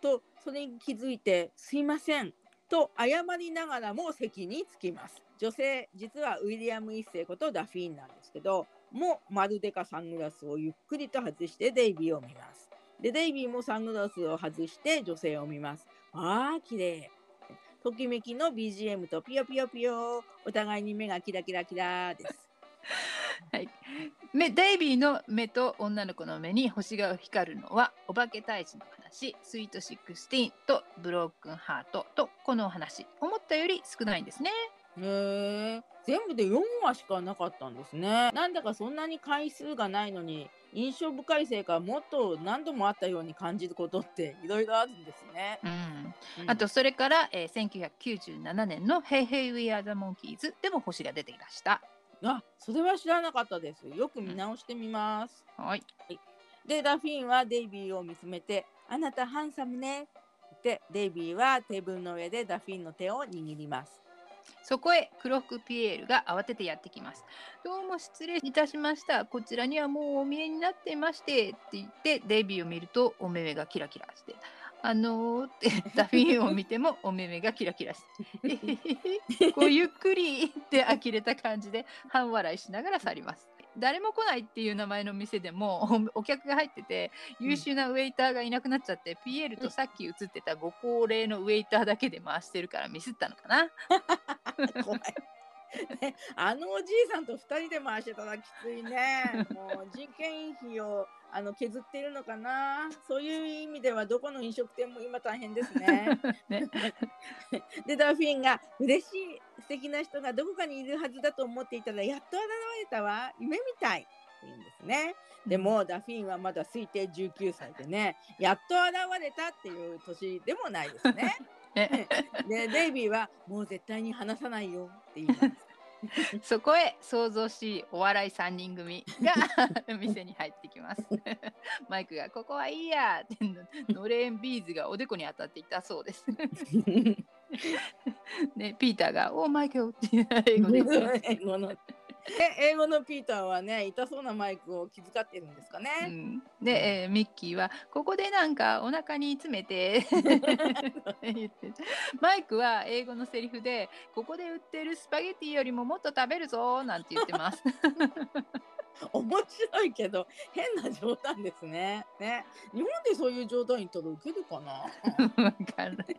とそれに気づいて「すいません」と謝りながらも席に着きます。女性実はウィリアム一世ことダフィーンなんですけども丸でかサングラスをゆっくりと外してデイビーを見ます。でデイビーもサングラスを外して女性を見ます。あー綺麗。ときめきの BGM とピヨピヨピヨ。お互いに目がキラキラキラです。はい、目デイビーの目と女の子の目に星が光るのはお化け退治の話スイート16とブロークンハートとこのお話。思ったより少ないんですね。へえ全部で4話しかなかったんですね。なんだかそんなに回数がないのに印象深いせいかもっと何度もあったように感じることっていろいろあるんですね、うん、うん。あとそれから、えー1997年の「Hey Hey We Are the Monkeys」でも星が出ていました。あそれは知らなかったですよく見直してみます、はい、でダフィンはデイビーを見つめて「あなたハンサムね」でデイビーはテーブルの上でダフィンの手を握りますそこへ黒服ピエールが慌ててやってきます。どうも失礼いたしました。こちらにはもうお見えになっていましてって言ってデイビーを見るとお目目がキラキラして。あのー、ってダフィーンを見てもお目目がキラキラして こうゆっくりって呆れた感じで半笑いしながら去ります誰も来ないっていう名前の店でもおお客が入ってて優秀なウェイターがいなくなっちゃってピエールとさっき映ってたご高齢のウェイターだけで回してるからミスったのかな。怖い。ね、あのおじいさんと二人で回してたらきついね。もう人件費をあの削っているのかな。そういう意味ではどこの飲食店も今大変ですね。ねでダフィンが嬉しい素敵な人がどこかにいるはずだと思っていたらやっと現れたわ夢みたいって言うんですね。でもダフィンはまだ推定19歳でねやっと現れたっていう年でもないですね。ねでデイビーはもう絶対に話さないよって言います。そこへ想像しいお笑い3人組が店に入ってきます。マイクが「ここはいいや!」ってのれんビーズがおでこに当たっていたそうです。ね、ピーターが「おマイク!」って英語で英語の。え英語のピーターはね痛そうなマイクを気遣ってるんですかうね。ん、で、えーミッキーは「ここでなんかお腹に詰めて」言ってマイクは英語のセリフで「ここで売ってるスパゲティよりももっと食べるぞ」なんて言ってます。面白いけど変な冗談ですね。ね日本でそういう冗談言ったらウケるかな？わかんない。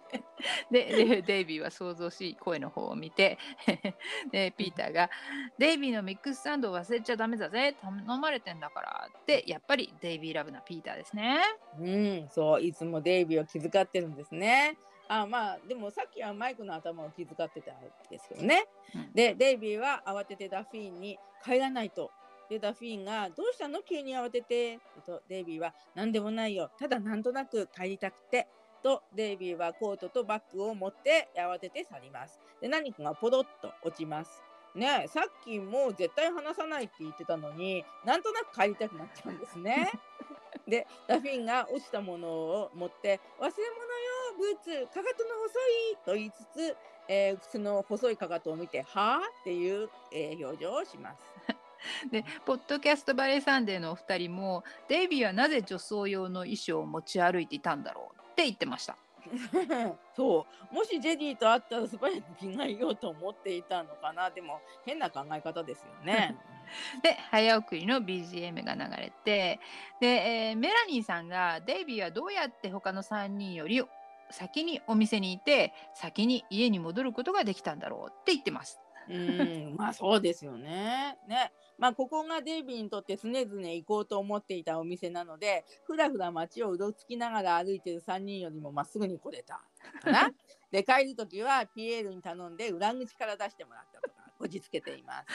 ででデイビーは想像しい声の方を見て でピーターが「デイビーのミックスサンドを忘れちゃダメだぜ頼まれてんだから」ってやっぱりデイビーラブなピーターですね。うんそういつもデイビーを気遣ってるんですね。あまあでもさっきはマイクの頭を気遣ってたんですけどね。うんでデイビーは慌ててダフィーンに帰らないとでダフィーンが「どうしたの？急に慌てて」とデイビーは「何でもないよただなんとなく帰りたくて」とデイビーはコートとバッグを持って慌てて去ります。で何かがポロッと落ちます。ねえさっきもう絶対話さないって言ってたのになんとなく帰りたくなっちゃうんですね。でダフィンが落ちたものを持って「忘れ物よブーツかかとの細い」と言いつつ、えーその細いかかとを見て「はあ?」っていう、えー表情をします。でポッドキャストバレーサンデーのお二人もデイビーはなぜ女装用の衣装を持ち歩いていたんだろうって言ってました。そうもしジェディと会ったら素早く着替えようと思っていたのかなでも変な考え方ですよね。で早送りの BGM が流れてで、えーメラニーさんがデイビーはどうやって他の3人より先にお店にいて先に家に戻ることができたんだろうって言ってます。うんまあそうですよね。ねまあここがデイビーにとって常々行こうと思っていたお店なのでふらふら街をうろつきながら歩いてる3人よりもまっすぐに来れたかな？で帰る時はピエールに頼んで裏口から出してもらったとかこじつけています。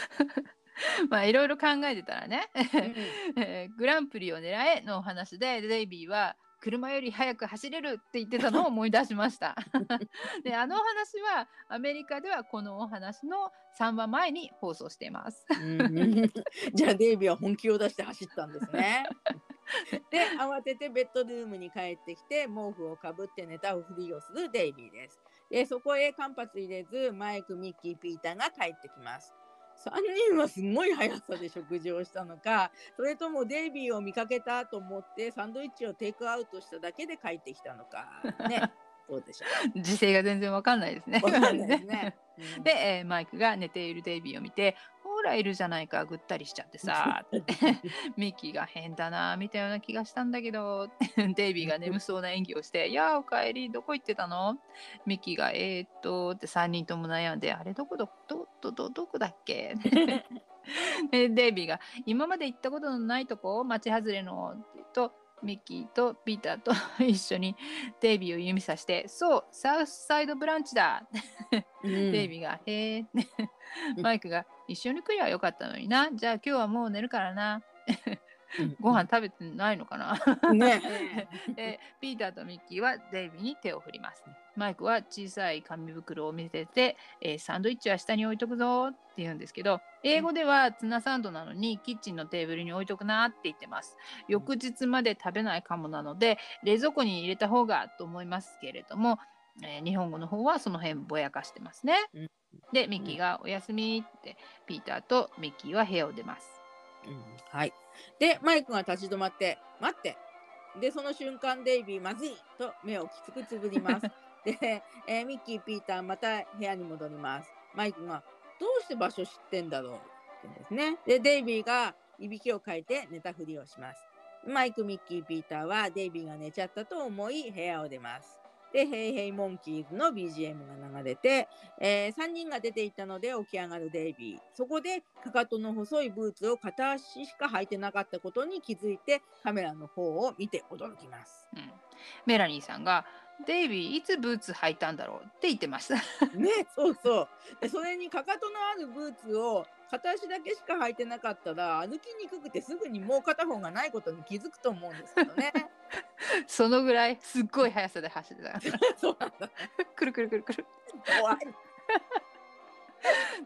まあいろいろ考えてたらね、うんえー グランプリを狙えのお話でデイビーは車より速く走れるって言ってたのを思い出しました。であのお話はアメリカではこのお話の3話前に放送しています。うん じゃあデイビーは本気を出して走ったんですね。で慌ててベッドルームに帰ってきて毛布をかぶって寝たふりをするデイビーです。でそこへ間髪入れずマイクミッキーピーターが帰ってきます。3人はすごい速さで食事をしたのか それともデイビーを見かけたと思ってサンドイッチをテイクアウトしただけで帰ってきたのか。ね。どうでしょ時勢が全然わかんないですね。う。わかんないですね。う んで、えーマイクが寝ているデイビーを見て「ほらいるじゃないかぐったりしちゃってさ」ミッキーが変だな見たような気がしたんだけど デイビーが眠そうな演技をして「いやおかえりどこ行ってたの?」ミッキーが「えー、っと」って3人とも悩んで「あれどこどどどどどこだっけ?」でデイビーが「今まで行ったことのないとこ町外れの」って言うとミッキーとピーターと一緒にデイビーを指さして「そうサウスサイドブランチだ」うん。デイビーが「へえ」マイクが「一緒に来りゃよかったのにな。じゃあ今日はもう寝るからなご飯食べてないのかな？ね。でピーターとミッキーはデイビーに手を振ります。マイクは小さい紙袋を見せて、えーサンドイッチは下に置いとくぞって言うんですけど英語ではツナサンドなのにキッチンのテーブルに置いとくなって言ってます。翌日まで食べないかもなので冷蔵庫に入れた方がと思いますけれども、えー日本語の方はその辺ぼやかしてますね、うん。でミッキーが「おやすみ」ってピーターとミッキーは部屋を出ますうんはい。で、マイクが立ち止まって、待って。で、その瞬間、デイビー、まずいと目をきつくつぶります。で、えーミッキー、ピーター、また部屋に戻ります。マイクが、どうして場所知ってんだろうってですね。で、デイビーがいびきをかいて寝たふりをします。マイク、ミッキー、ピーターはデイビーが寝ちゃったと思い部屋を出ます。で、ヘイヘイモンキーズの BGM が流れて、え3人が出ていったので起き上がるデイビー。そこでかかとの細いブーツを片足しか履いてなかったことに気づいてカメラの方を見て驚きます。うん、メラニーさんが「デイビーいつブーツ履いたんだろう?」って言ってました。ね、そうそう。でそれにかかとのあるブーツを片足だけしか履いてなかったら歩きにくくてすぐにもう片方がないことに気づくと思うんですけどね。そのぐらいすっごい速さで走ってた。そうなんだ。くるくるくるくる。怖い。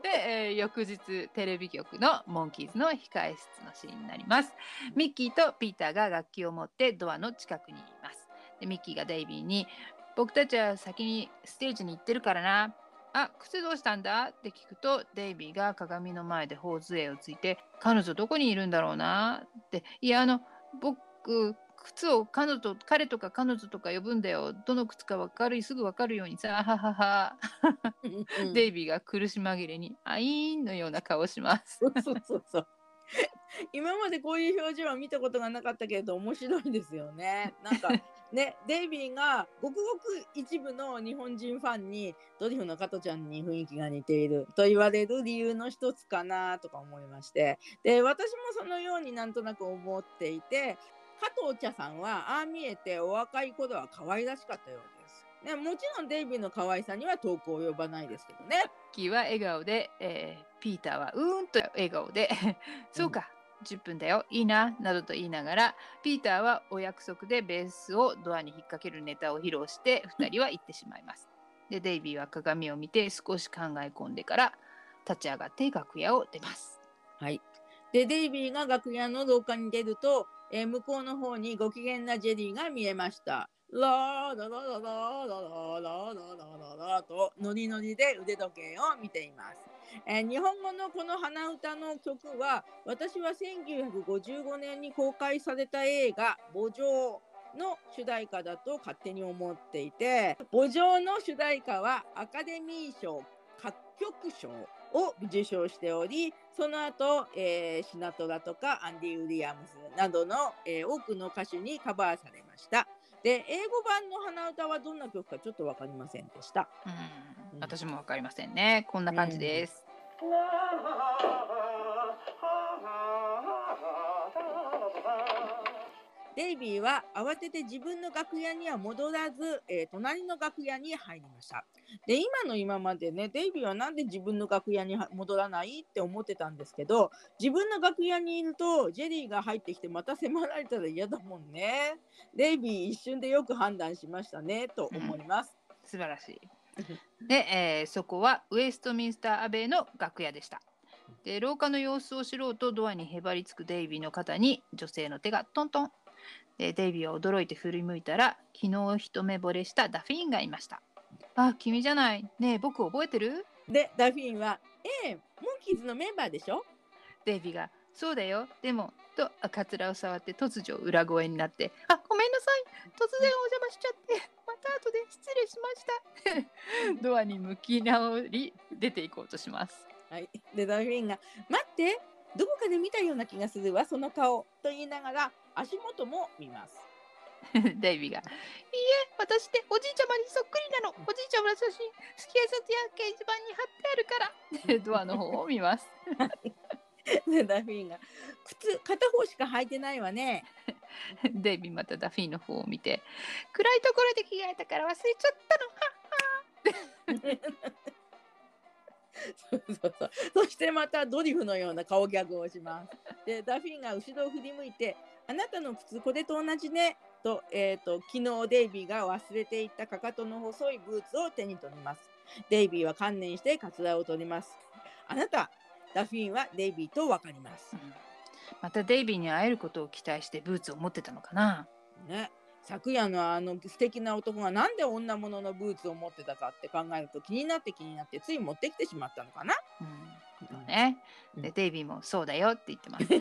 で、えー翌日テレビ局のモンキーズの控え室のシーンになります。ミッキーとピーターが楽器を持ってドアの近くにいます。でミッキーがデイビーに「僕たちは先にステージに行ってるからな」あ、靴どうしたんだ？って聞くとデイビーが鏡の前で頬杖をついて「彼女どこにいるんだろうな」って「いやあの僕靴を彼女と彼とか彼女とか呼ぶんだよどの靴か分かるすぐ分かるようにさははは」デイビーが苦し紛れに「あいーん」のような顔をします。そうそうそうそう。今までこういう表情は見たことがなかったけれど面白いですよね。なんかねデイビーがごくごく一部の日本人ファンにドリフの加トちゃんに雰囲気が似ていると言われる理由の一つかなとか思いましてで私もそのようになんとなく思っていて加藤茶さんはああ見えてお若い頃は可愛らしかったようです。ね、もちろんデイビーの可愛さには遠く及ばないですけどね。キーは笑顔で、えーピーターはうーんと笑顔で そうか10分だよいいななどと言いながらピーターはお約束でベースをドアに引っ掛けるネタを披露して2人は行ってしまいます。でデイビーは鏡を見て少し考え込んでから立ち上がって楽屋を出ます。はい。で、デイビーが楽屋の廊下に出ると、えー向こうの方にご機嫌なジェリーが見えました。ラーラララララララララララとノリノリで腕時計を見ています。えー日本語のこの鼻歌の曲は私は1955年に公開された映画「墓場」の主題歌だと勝手に思っていて「墓場」の主題歌はアカデミー賞楽曲賞を受賞しておりその後、えーシナトラとかアンディ・ウィリアムスなどの、えー多くの歌手にカバーされました。で英語版の鼻歌はどんな曲かちょっと分かりませんでした。うん、私もわかりませんね。こんな感じです。デイビーは慌てて自分の楽屋には戻らず、えー隣の楽屋に入りました。で今の今までねデイビーはなんで自分の楽屋には戻らないって思ってたんですけど自分の楽屋にいるとジェリーが入ってきてまた迫られたら嫌だもんね。デイビー一瞬でよく判断しましたねと思います。素晴らしい。で、えーそこはウェストミンスターアベイの楽屋でした。で廊下の様子を知ろうとドアにへばりつくデイビーの肩に女性の手がトントン。でデイビーは驚いて振り向いたら昨日一目惚れしたダフィーンがいました。あ君じゃない。ねえ僕覚えてる？でダフィンは「ええモンキーズのメンバーでしょ?デイビーが「そうだよでも」とかつらを触って突如裏声になって「あごめんなさい突然お邪魔しちゃってまた後で失礼しました」ドアに向き直り出ていこうとします。はい、でダフィンが「待ってどこかで見たような気がするわその顔」と言いながら足元も見ます。デイビーが「いいえ私っておじいちゃまにそっくりなの。おじいちゃまの写真付き合い札や掲示板に貼ってあるから」でドアの方を見ます。でダフィンが「靴片方しか履いてないわね デイビーまたダフィーの方を見て「暗いところで着替えたから忘れちゃったのはっはそうそうそうそしてまたドリフのような顔ギャグをします。でダフィンが後ろを振り向いて「あなたの靴これと同じね」と,、えー、と昨日デイビーが忘れていったかかとの細いブーツを手に取ります。デイビーは観念してカツラを取ります。あなたダフィンはデイビーと分かります。うんまたデイビーに会えることを期待してブーツを持ってたのかな？ね、昨夜のあの素敵な男がなんで女物のブーツを持ってたかって考えると気になって気になってつい持ってきてしまったのかな？うん、ね。で、うんデイビーもそうだよって言ってます。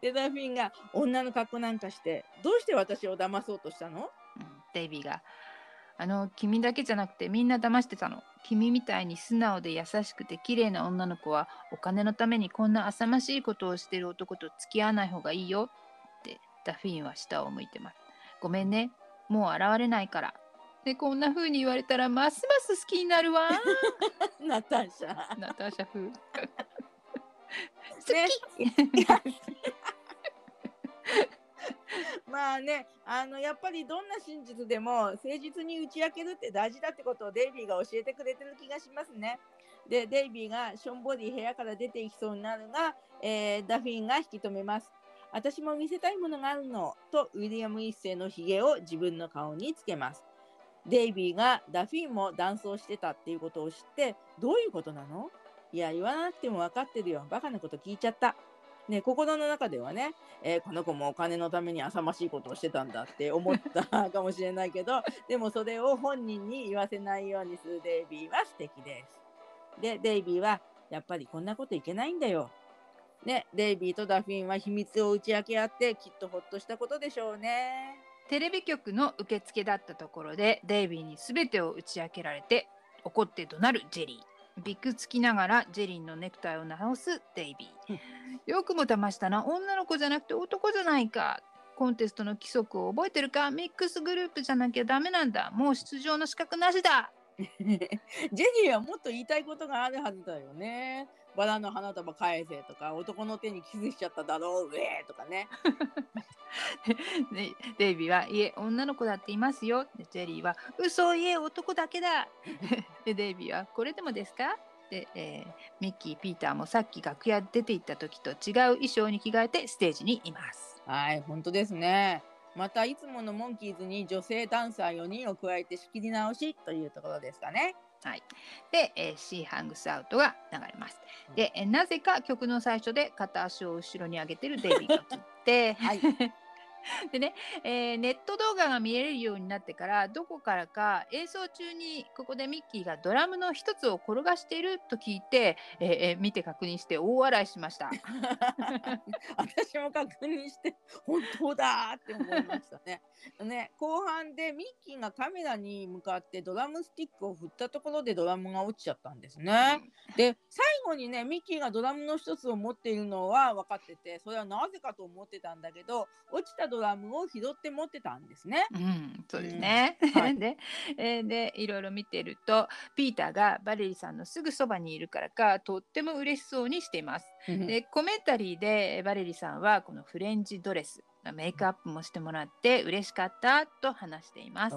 でダフィンが女の格好なんかしてどうして私を騙そうとしたの？うんデイビーが、あの、君だけじゃなくてみんな騙してたの。君みたいに素直で優しくて綺麗な女の子はお金のためにこんな浅ましいことをしてる男と付き合わない方がいいよってダフィンは下を向いてます。ごめんね。もう現れないから。で、こんな風に言われたらますます好きになるわ。ナターシャ。ナターシャ風。好ねき。まあねあのやっぱりどんな真実でも誠実に打ち明けるって大事だってことをデイビーが教えてくれてる気がしますね。でデイビーがしょんぼり部屋から出ていきそうになるが、えーダフィンが引き止めます。私も見せたいものがあるのとウィリアム一世のひげを自分の顔につけます。デイビーがダフィンも男装してたっていうことを知ってどういうことなの？いや言わなくても分かってるよバカなこと聞いちゃった。ね、心の中ではね、えーこの子もお金のために浅ましいことをしてたんだって思った かもしれないけどでもそれを本人に言わせないようにするデイビーは素敵です。でデイビーはやっぱりこんなこといけないんだよ。ね、デイビーとダフィンは秘密を打ち明け合ってきっとほっとしたことでしょうね。テレビ局の受付だったところでデイビーに全てを打ち明けられて怒って怒鳴るジェリー。びくつきながらジェリーのネクタイを直すデイビー。よくも騙したな女の子じゃなくて男じゃないか。コンテストの規則を覚えてるか？ミックスグループじゃなきゃダメなんだ。もう出場の資格なしだ。ジェニーはもっと言いたいことがあるはずだよね。バラの花束返せとか男の手にキスしちゃっただろうウェーとかね。でデイビーは「いえ女の子だっていますよ」でジェリーは「嘘いえ男だけだ」でデイビーは「これでもですか?」で、えーミッキーピーターもさっき楽屋出て行った時と違う衣装に着替えてステージにいます。はい、本当ですね。またいつものモンキーズに女性ダンサー4人を加えて仕切り直しというところですかね。はい、で、えー、She Hangs Out が流れます。で、えーなぜか曲の最初で片足を後ろに上げてるデイビーが映って、はい。でね、えーネット動画が見えるようになってからどこからか演奏中にここでミッキーがドラムの一つを転がしていると聞いて、えーえー見て確認して大笑いしました。私も確認して本当だーって思いましたね。ね後半でミッキーがカメラに向かってドラムスティックを振ったところでドラムが落ちちゃったんですね。で最後にねミッキーがドラムの一つを持っているのは分かっててそれはなぜかと思ってたんだけど落ちたドラムを拾って持ってたんですね。うん、そうですね。うんはい で、えーでいろいろ見てるとピーターがバレリーさんのすぐそばにいるからかとっても嬉しそうにしています。でコメンタリーでバレリーさんはこのフレンチドレスメイクアップもしてもらって嬉しかったと話しています。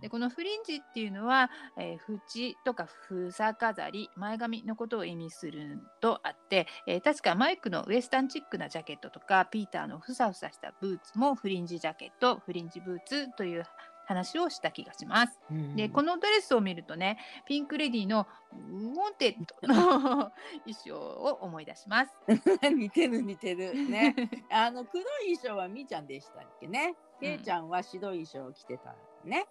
でこのフリンジっていうのは、えー縁とか房飾り前髪のことを意味するとあって、えー確かマイクのウエスタンチックなジャケットとかピーターのふさふさしたブーツもフリンジジャケットフリンジブーツという話をした気がします。うんでこのドレスを見るとねピンク・レディーの「ウォンテッド 」の衣装を思い出します。似てる似てるね。あの黒い衣装はみーちゃんでしたっけね。うんけいちゃんは白い衣装を着てたね。はい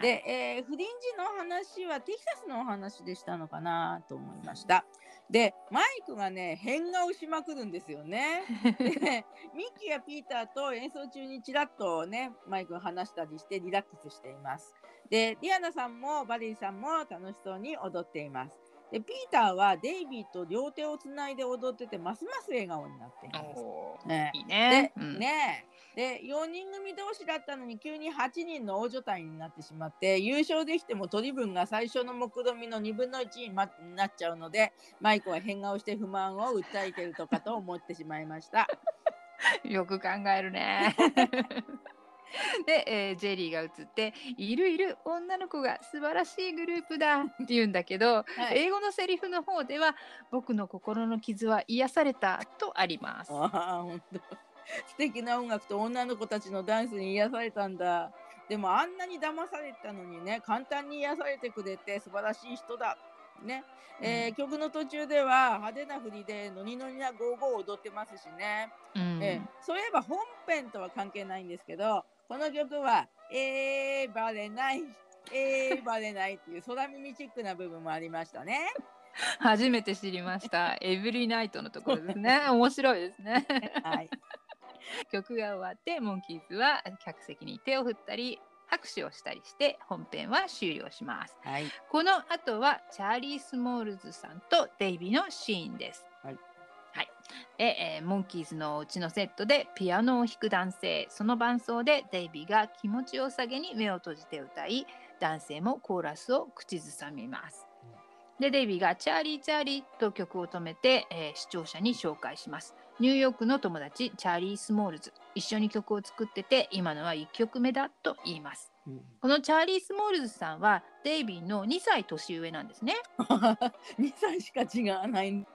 で、えーフリンジの話はテキサスのお話でしたのかなと思いました。で、マイクがね、変顔しまくるんですよね。でミッキーやピーターと演奏中にちらっとね、マイクが話したりしてリラックスしています。で、ディアナさんもバレリーさんも楽しそうに踊っています。で、ピーターはデイビーと両手をつないで踊ってて、ますます笑顔になっています。ねいいねで、。うんねで4人組同士だったのに急に8人の大所帯になってしまって優勝できても取り分が最初の目論見の2分の1にまなっちゃうのでマイクは変顔して不満を訴えてるとかと思ってしまいました。よく考えるね。で、えージェリーが映って「いるいる女の子が素晴らしいグループだ」って言うんだけど、はい英語のセリフの方では「僕の心の傷は癒された」とあります。ああ本当 素敵な音楽と女の子たちのダンスに癒されたんだ。でもあんなに騙されたのにね簡単に癒されてくれて素晴らしい人だ。ねえーうん曲の途中では派手な振りでノリノリなゴーゴー踊ってますしね。うんええそういえば本編とは関係ないんですけどこの曲は「えー、バレない」「えー、バレない」っていう空耳チックな部分もありましたね。初めて知りました。エブリナイトのところですね。面白いですね。はい、曲が終わってモンキーズは客席に手を振ったり拍手をしたりして本編は終了します。はいこの後はチャーリー・スモールズさんとデイビーのシーンです。はいはいでえーモンキーズのうちのセットでピアノを弾く男性その伴奏でデイビーが気持ちよさげに目を閉じて歌い男性もコーラスを口ずさみます。でデイビーが「チャーリーチャーリー」と曲を止めて、えー視聴者に紹介します。ニューヨークの友達チャーリー・スモールズ。一緒に曲を作ってて今のは1曲目だと言います。うん。このチャーリー・スモールズさんはデイビーの2歳年上なんですね。2歳しか違わない。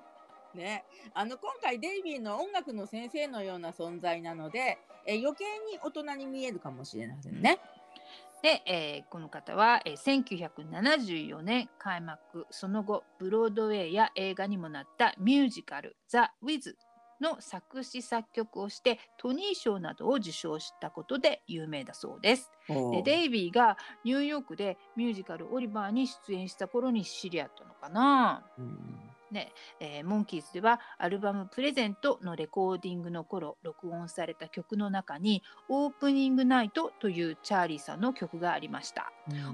ね、あの今回デイビーの音楽の先生のような存在なので、え余計に大人に見えるかもしれませんね。で、えーこの方は、えー1974年開幕。その後ブロードウェイや映画にもなったミュージカル「ザ・ウィズ」の作詞作曲をしてトニー賞などを受賞したことで有名だそうです。でデイビーがニューヨークでミュージカル「オリバー」に出演した頃に知り合ったのかな。うんねえーモンキーズではアルバム「プレゼント」のレコーディングの頃録音された曲の中に「オープニングナイト」というチャーリーさんの曲がありました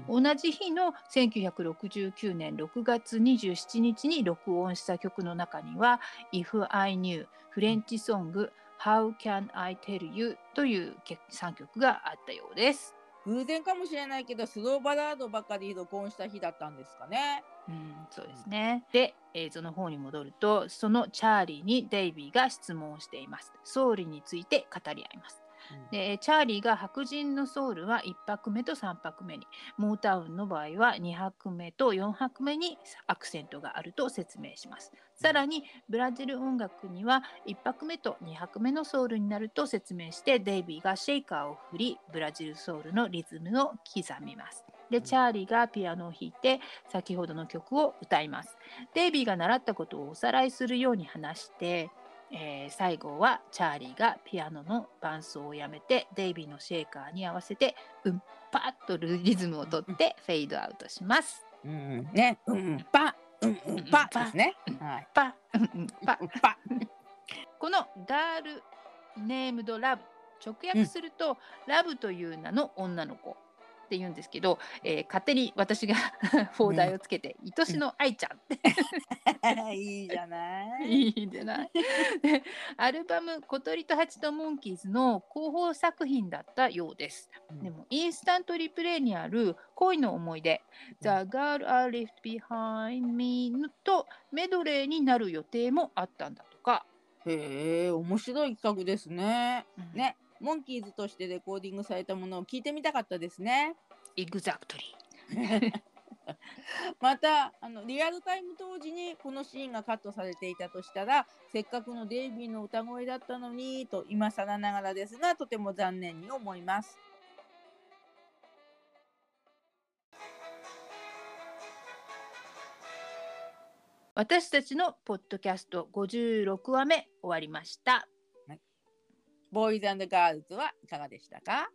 同じ日の1969年6月27日に録音した曲の中には「If I Knew」フレンチソング「How Can I Tell You」という3曲があったようです。偶然かもしれないけどスローバラードばかり録音した日だったんですかね。うん、そうですね。で、映像の方に戻ると、そのチャーリーにデイビーが質問をしています。総理について語り合います。でチャーリーが白人のソウルは1泊目と3泊目に。モータウンの場合は2泊目と4泊目にアクセントがあると説明します。さらにブラジル音楽には1泊目と2泊目のソウルになると説明してデイビーがシェイカーを振りブラジルソウルのリズムを刻みます。でチャーリーがピアノを弾いて先ほどの曲を歌います。デイビーが習ったことをおさらいするように話してえー、最後はチャーリーがピアノの伴奏をやめてデイビーのシェーカーに合わせてうんパッとリズムをとってフェイドアウトします。うん、ね、うん、パ、うん、うん、パですね。はい。パうんうん。パパ。このダールネームドラブ直訳すると、ラブという名の女の子って言うんですけど、えー勝手に私が 放題をつけて「愛しの愛ちゃん」って いいじゃない。いいんじゃないでアルバム「小鳥と蜂とモンキーズ」の広報作品だったようです。でもインスタントリプレイにある恋の思い出「The Girl I Left Behind Me」とメドレーになる予定もあったんだとか。へえ、面白い企画ですね。うんね、モンキーズとしてレコーディングされたものを聞いてみたかったですね。Exactly。またあのリアルタイム当時にこのシーンがカットされていたとしたらせっかくのデイビーの歌声だったのにと今更ながらですがとても残念に思います。私たちのポッドキャスト56話目終わりました。ボーイズガールズはいかがでしたか？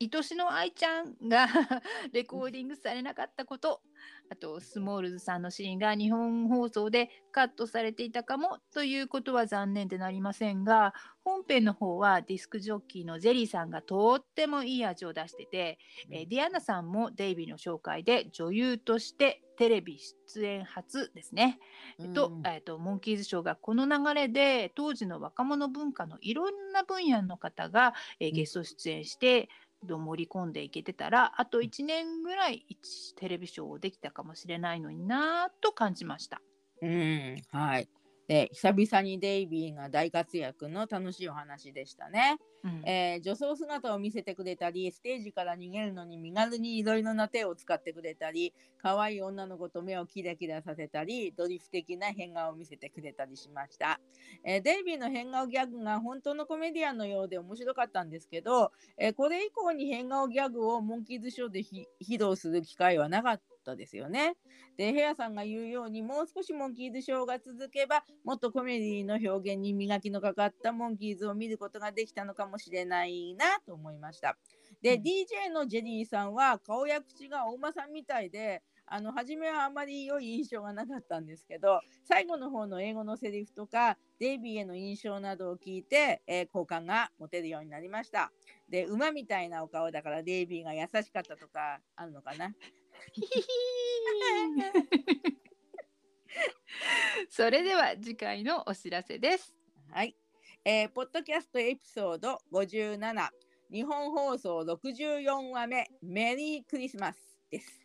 愛しの愛ちゃんが レコーディングされなかったことあとスモールズさんのシーンが日本放送でカットされていたかもということは残念でなりませんが本編の方はディスクジョッキーのジェリーさんがとってもいい味を出してて、えーディアナさんもデイビーの紹介で女優としてテレビ出演初ですね。えっとうんえっと、モンキーズショーがこの流れで当時の若者文化のいろんな分野の方が、えゲスト出演してど盛り込んでいけてたらあと1年ぐらい一テレビショーできたかもしれないのになぁと感じました。うん、はい。で、久々にデイビーが大活躍の楽しいお話でしたね。うんえー女装姿を見せてくれたり、ステージから逃げるのに身軽にいろいろな手を使ってくれたり、可愛い女の子と目をキラキラさせたり、ドリフ的な変顔を見せてくれたりしました。えーデイビーの変顔ギャグが本当のコメディアンのようで面白かったんですけど、えーこれ以降に変顔ギャグをモンキーズショーでひ披露する機会はなかったですよね。で、ヘアさんが言うように、もう少しモンキーズショーが続けば、もっとコメディの表現に磨きのかかったモンキーズを見ることができたのかもしれないなと思いました。で、うん DJ のジェリーさんは顔や口がお馬さんみたいで、あの初めはあまり良い印象がなかったんですけど最後の方の英語のセリフとかデイビーへの印象などを聞いて、えー好感が持てるようになりましたで馬みたいなお顔だからデイビーが優しかったとかあるのかな それでは次回のお知らせです。はい、えーポッドキャストエピソード57日本放送64話目。メリークリスマスです。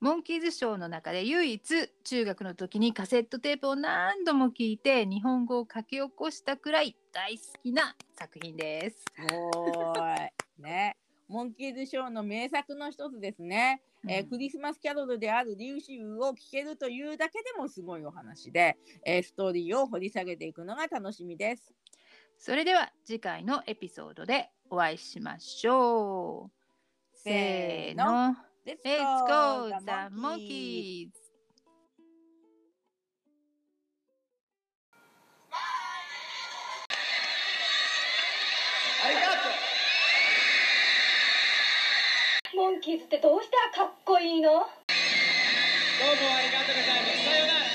モンキーズショーの中で唯一中学の時にカセットテープを何度も聞いて日本語を書き起こしたくらい大好きな作品です。おーい。ねモンキーズショーの名作の一つですね、えーうんクリスマスキャロルであるリュウシウを聞けるというだけでもすごいお話で、えーストーリーを掘り下げていくのが楽しみですそれでは次回のエピソードでお会いしましょう。せーの。Let's Let's go the monkeys! ンキーズってどうしたらかっこいいの？どうもありがとうございます。さようなら。